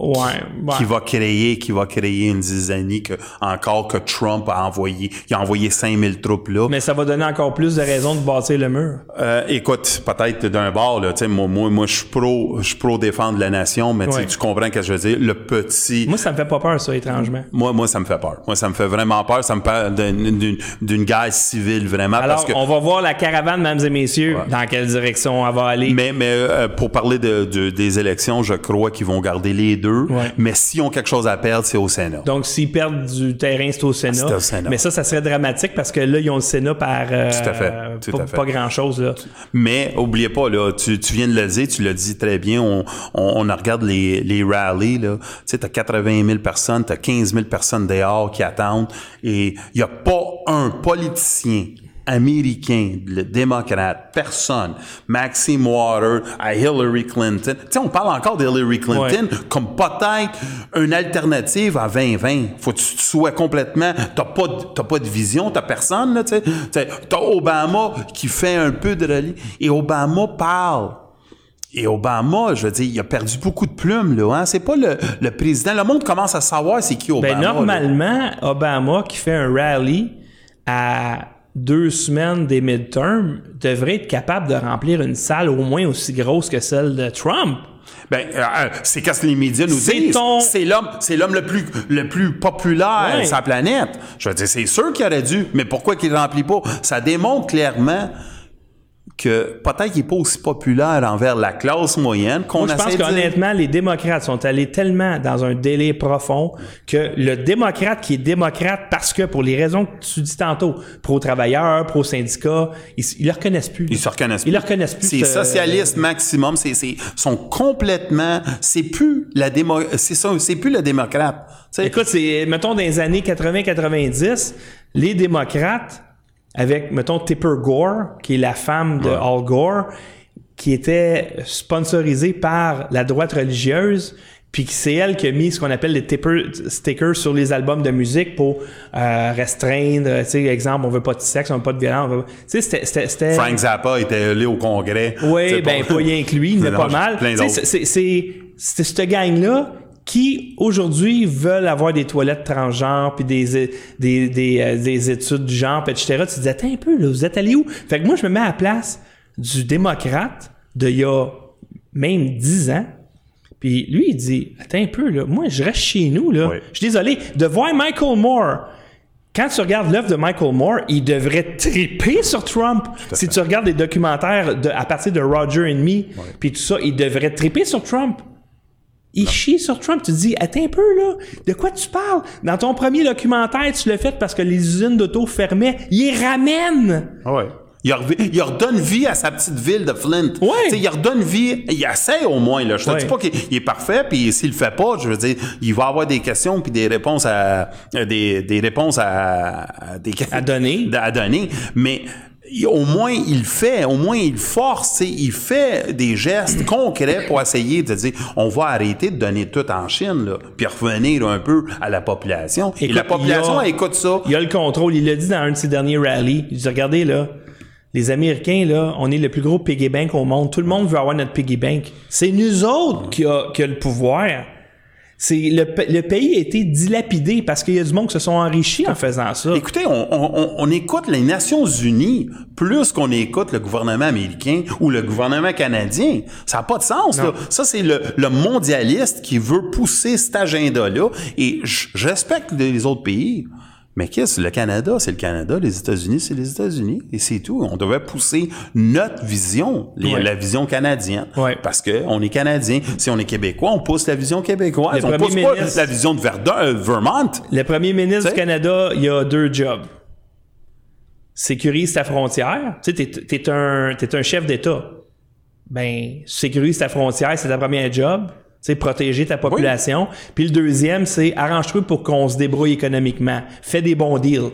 Ouais. ouais. Qui va créer, qui va créer une zizanie que, encore que Trump a envoyé. Il a envoyé 5000 troupes là. Mais ça va donner encore plus de raisons de bâtir le mur. Euh, écoute, peut-être d'un bord, là, tu sais, moi, moi, moi, je suis pro, je suis pro défendre la nation, mais tu sais, Ouais. tu comprends ce que je veux dire? Le petit, Moi, ça me fait pas peur, ça, étrangement. moi, moi, ça me fait peur. Moi, ça me fait vraiment peur. Ça me parle d'une, d'une- d'une guerre civile, vraiment, Alors, parce que. on va voir la caravane, mesdames et messieurs, dans quelle direction elle va aller. Mais, mais euh, pour parler de, de- des élections, je crois qu'ils vont garder les deux. Ouais. Mais s'ils ont quelque chose à perdre, c'est au Sénat. Donc, s'ils perdent du terrain, c'est au Sénat. Au Sénat. Mais ça, ça serait dramatique parce que là, ils ont le Sénat par euh, Tout à fait. Tout pas, à fait. pas grand-chose. Mais oubliez pas, là, tu, tu viens de le dire, tu l'as dit très bien, on, on, on regarde les, les rallies, là. Tu sais, t'as 80 000 personnes, t'as 15 000 personnes dehors qui attendent, et il y a pas un politicien américain, le démocrate, personne, Maxime Water, à Hillary Clinton. Tu sais, on parle encore d'Hillary Clinton comme peut-être une alternative à 2020. Faut que tu, tu sois complètement, t'as pas, de- t'as pas de vision, t'as personne, là, tu sais. Tu sais, T'as Obama qui fait un peu de rallye, et Obama parle. Et Obama, je veux dire, il a perdu beaucoup de plumes, là. Hein? C'est pas le, le président. Le monde commence à savoir c'est qui Obama. Ben, là. normalement, Obama, qui fait un rallye à deux semaines des midterms, devrait être capable de remplir une salle au moins aussi grosse que celle de Trump. Ben, euh, euh, c'est qu'est-ce que les médias nous disent? ton- C'est l'homme, c'est l'homme le plus, le plus populaire Ouais. sur la planète. Je veux dire, c'est sûr qu'il aurait dû, mais pourquoi qu'il remplit pas? Ça démontre clairement que peut-être qu'il n'est pas aussi populaire envers la classe moyenne qu'on Moi, je pense qu'honnêtement, les démocrates sont allés tellement dans un délai profond que le démocrate qui est démocrate parce que, pour les raisons que tu dis tantôt, pro-travailleurs, pro-syndicats, ils, ils le reconnaissent plus. Ils se reconnaissent Ils le reconnaissent plus. C'est ce- socialiste maximum. C'est, c'est, sont complètement. C'est plus la démo. C'est ça. C'est plus le démocrate. Écoute, c'est, mettons, dans les années 80-90, les démocrates, avec, mettons, Tipper Gore, qui est la femme de Al Gore, qui était sponsorisée par la droite religieuse, puis c'est elle qui a mis ce qu'on appelle les Tipper stickers sur les albums de musique pour euh, restreindre, tu sais, exemple, on veut pas de sexe, on veut pas de violence, veut- tu sais, c'était... c'était- c'était- Frank Zappa était allé au Congrès. oui, ben pas rien que lui, il y en a Non, pas mal. Tu sais. C'est c'est- c'est cette gang-là qui, aujourd'hui, veulent avoir des toilettes transgenres, puis des, des, des, euh, des études du genre, etc. Tu te dis, attends un peu, là, vous êtes allé où? Fait que moi, je me mets à la place du démocrate de il y a même 10 ans. Puis lui, il dit, attends un peu, là, moi, je reste chez nous, là. Oui. Je suis désolé, de voir Michael Moore quand tu regardes l'œuvre de Michael Moore, il devrait triper sur Trump. Si tu regardes des documentaires de- à partir de Roger and Me, puis tout ça, il devrait triper sur Trump. Il chie sur Trump. Tu te dis, attends un peu, là. De quoi tu parles? Dans ton premier documentaire, tu l'as fait parce que les usines d'auto fermaient. Il les ramène! Ouais. Il, redonne vie à sa petite ville de Flint. Ouais. Il redonne vie. Il essaie au moins. Là. Je te Ouais. dis pas qu'il il est parfait, puis s'il le fait pas, je veux dire, il va avoir des questions puis des réponses à euh, des, des réponses à, à des À donner. à donner. Mais il- au moins il fait, au moins il force, il fait des gestes concrets pour essayer de dire on va arrêter de donner tout en Chine, là, puis revenir un peu à la population. Et la population a- elle écoute ça. Il a le contrôle. Il l'a dit dans un de ses derniers rallyes. Il dit, regardez, là, les Américains, là, on est le plus gros piggy bank au monde. Tout le monde veut avoir notre piggy bank. C'est nous autres qui a, qui a le pouvoir. C'est le, pa- le pays a été dilapidé parce qu'il y a du monde qui se sont enrichis en faisant ça. Écoutez, on, on- on écoute les Nations Unies plus qu'on écoute le gouvernement américain ou le gouvernement canadien. Ça n'a pas de sens. Là. Ça, c'est le, le mondialiste qui veut pousser cet agenda-là. Et je respecte les autres pays. Mais qu'est-ce? Le Canada, c'est le Canada, les États-Unis, c'est les États-Unis, et c'est tout. On devait pousser notre vision, les- Ouais. la vision canadienne, Ouais. parce que on est Canadien. Si on est Québécois, on pousse la vision québécoise. Le on pousse pas la vision de Verdun, euh, Vermont. Le premier ministre T'sais? du Canada, il a deux jobs. Sécurise ta frontière. Tu sais, t'es, t'es un, t'es un chef d'État. Ben, sécurise ta frontière, c'est ta première job. Sais, protéger ta population. Puis le deuxième, c'est arrange-toi pour qu'on se débrouille économiquement. Fais des bons deals.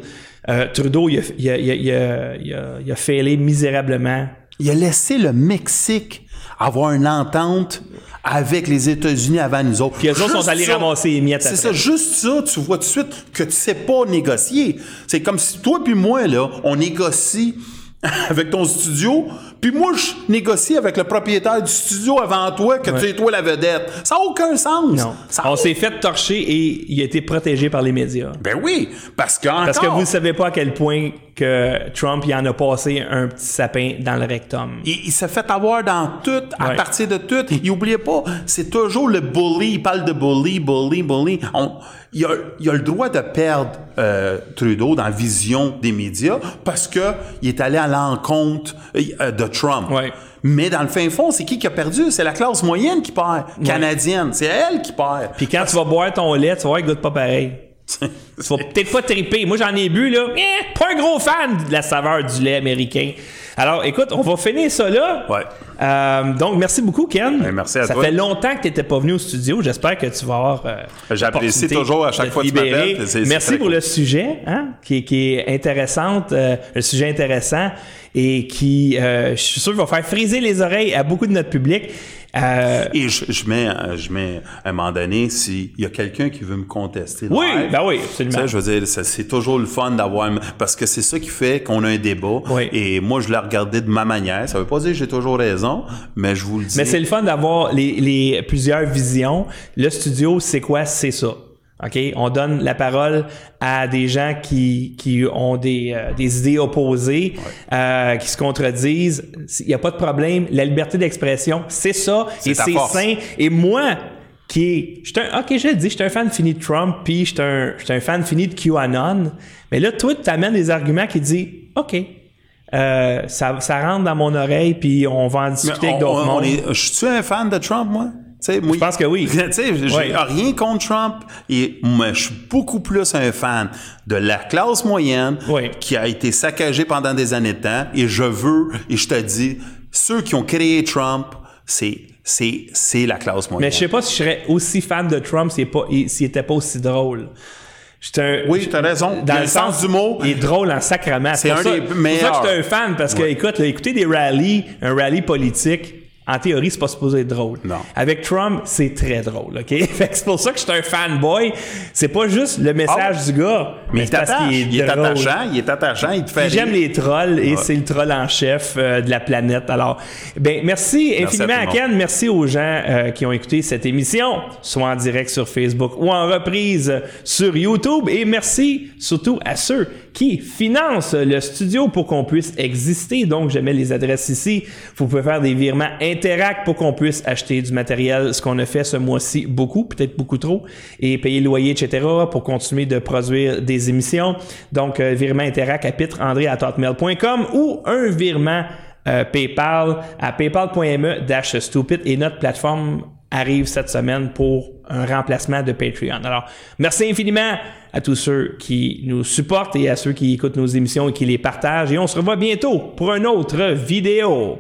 Euh, Trudeau, il a, il, a, il, a, a, failé misérablement. il a laissé le Mexique avoir une entente avec les États-Unis avant nous autres. Puis eux autres sont allés ça. ramasser les miettes C'est ça, juste ça, tu vois tout de suite que tu sais pas négocier. C'est comme si toi puis moi, là, on négocie avec ton studio, puis moi, je négocie avec le propriétaire du studio avant toi, que tu es toi la vedette. Ça n'a aucun sens. Non. Ça a On s'est fait torcher et il a été protégé par les médias. Ben oui, parce que Parce que vous ne savez pas à quel point que Trump il en a passé un petit sapin dans le rectum. Il, il s'est fait avoir dans tout, à Ouais. partir de tout. Il oubliez pas, c'est toujours le bully. Il parle de bully, bully, bully. On- il, a, il a le droit de perdre euh, Trudeau dans la vision des médias parce que il est allé à l'encontre euh, de Trump. Ouais. Mais dans le fin fond, c'est qui qui a perdu? C'est la classe moyenne qui perd, canadienne. C'est elle qui perd. Puis quand tu vas boire ton lait, tu vas voir, il goûte pas pareil. Tu vas peut-être pas triper. Moi, j'en ai bu, là. Eh, pas un gros fan de la saveur du lait américain. Alors, écoute, on va finir ça là. Ouais. Euh, donc, merci beaucoup, Ken. Ben, merci à ça toi. fait longtemps que tu n'étais pas venu au studio. J'espère que tu vas avoir. euh, J'apprécie toujours à chaque fois que tu m'appelles. Merci pour cool. le sujet, hein, qui, est- qui est intéressante, euh, un sujet intéressant et qui, euh, je suis sûr, va faire friser les oreilles à beaucoup de notre public. Euh, Et je, je mets, euh, je mets à un moment donné, s'il y a quelqu'un qui veut me contester. Oui, live, ben oui, absolument. sais, je veux dire, ça- c'est toujours le fun d'avoir, parce que c'est ça qui fait qu'on a un débat. Oui. Et moi, je l'ai regardé de ma manière. Ça veut pas dire que j'ai toujours raison, mais je vous le dis. Mais c'est le fun d'avoir les, les plusieurs visions. Le studio, c'est quoi? C'est ça. OK? On donne la parole à des gens qui, qui ont des, euh, des idées opposées, euh, qui se contredisent. Il n'y a pas de problème. La liberté d'expression, c'est ça. Et c'est sain. Et moi, qui est. j'étais un- OK, je le dis, je suis un fan fini de Trump, puis je suis un, j'étais un fan fini de QAnon. Mais là, toi, tu amènes des arguments qui disent OK. euh, ça, ça rentre dans mon oreille, puis on va en discuter on- avec d'autres mondes. est- Je suis un fan de Trump, moi? Moi, Je pense que oui. J'ai Ouais. rien contre Trump. Et moi, je suis beaucoup plus un fan de la classe moyenne qui a été saccagée pendant des années de temps. Et je veux, et je te dis, ceux qui ont créé Trump, c'est, c'est, c'est la classe moyenne. Mais je sais pas si je serais aussi fan de Trump s'il est pas- aussi drôle. Un- Oui, t'as raison. Dans le le sens sens du mot. Il est drôle en sacrament. C'est pour un ça- des C'est pour ça meilleurs. que j'étais un fan parce que, écoute, là, écouter des rallyes, un rallye politique, en théorie, c'est pas supposé être drôle. Non. Avec Trump, c'est très drôle, OK? Fait c'est pour ça que je suis un fanboy. C'est pas juste le message Ah du gars, Mais c'est parce qu'il Il est attachant. Il est attachant. Il te fait J'aime les trolls et c'est le troll en chef euh, de la planète. Alors, ben merci infiniment à Ken. Merci aux gens euh, qui ont écouté cette émission, soit en direct sur Facebook ou en reprise sur YouTube. Et merci surtout à ceux qui financent le studio pour qu'on puisse exister. Donc, je mets les adresses ici. Vous pouvez faire des virements Interact pour qu'on puisse acheter du matériel, ce qu'on a fait ce mois-ci beaucoup, peut-être beaucoup trop, et payer le loyer, etc., pour continuer de produire des émissions. Donc, euh, virement Interact à pitreandré.com ou un virement euh, PayPal à paypal.me-stupid et notre plateforme arrive cette semaine pour un remplacement de Patreon. Alors, merci infiniment à tous ceux qui nous supportent et à ceux qui écoutent nos émissions et qui les partagent. Et on se revoit bientôt pour une autre vidéo.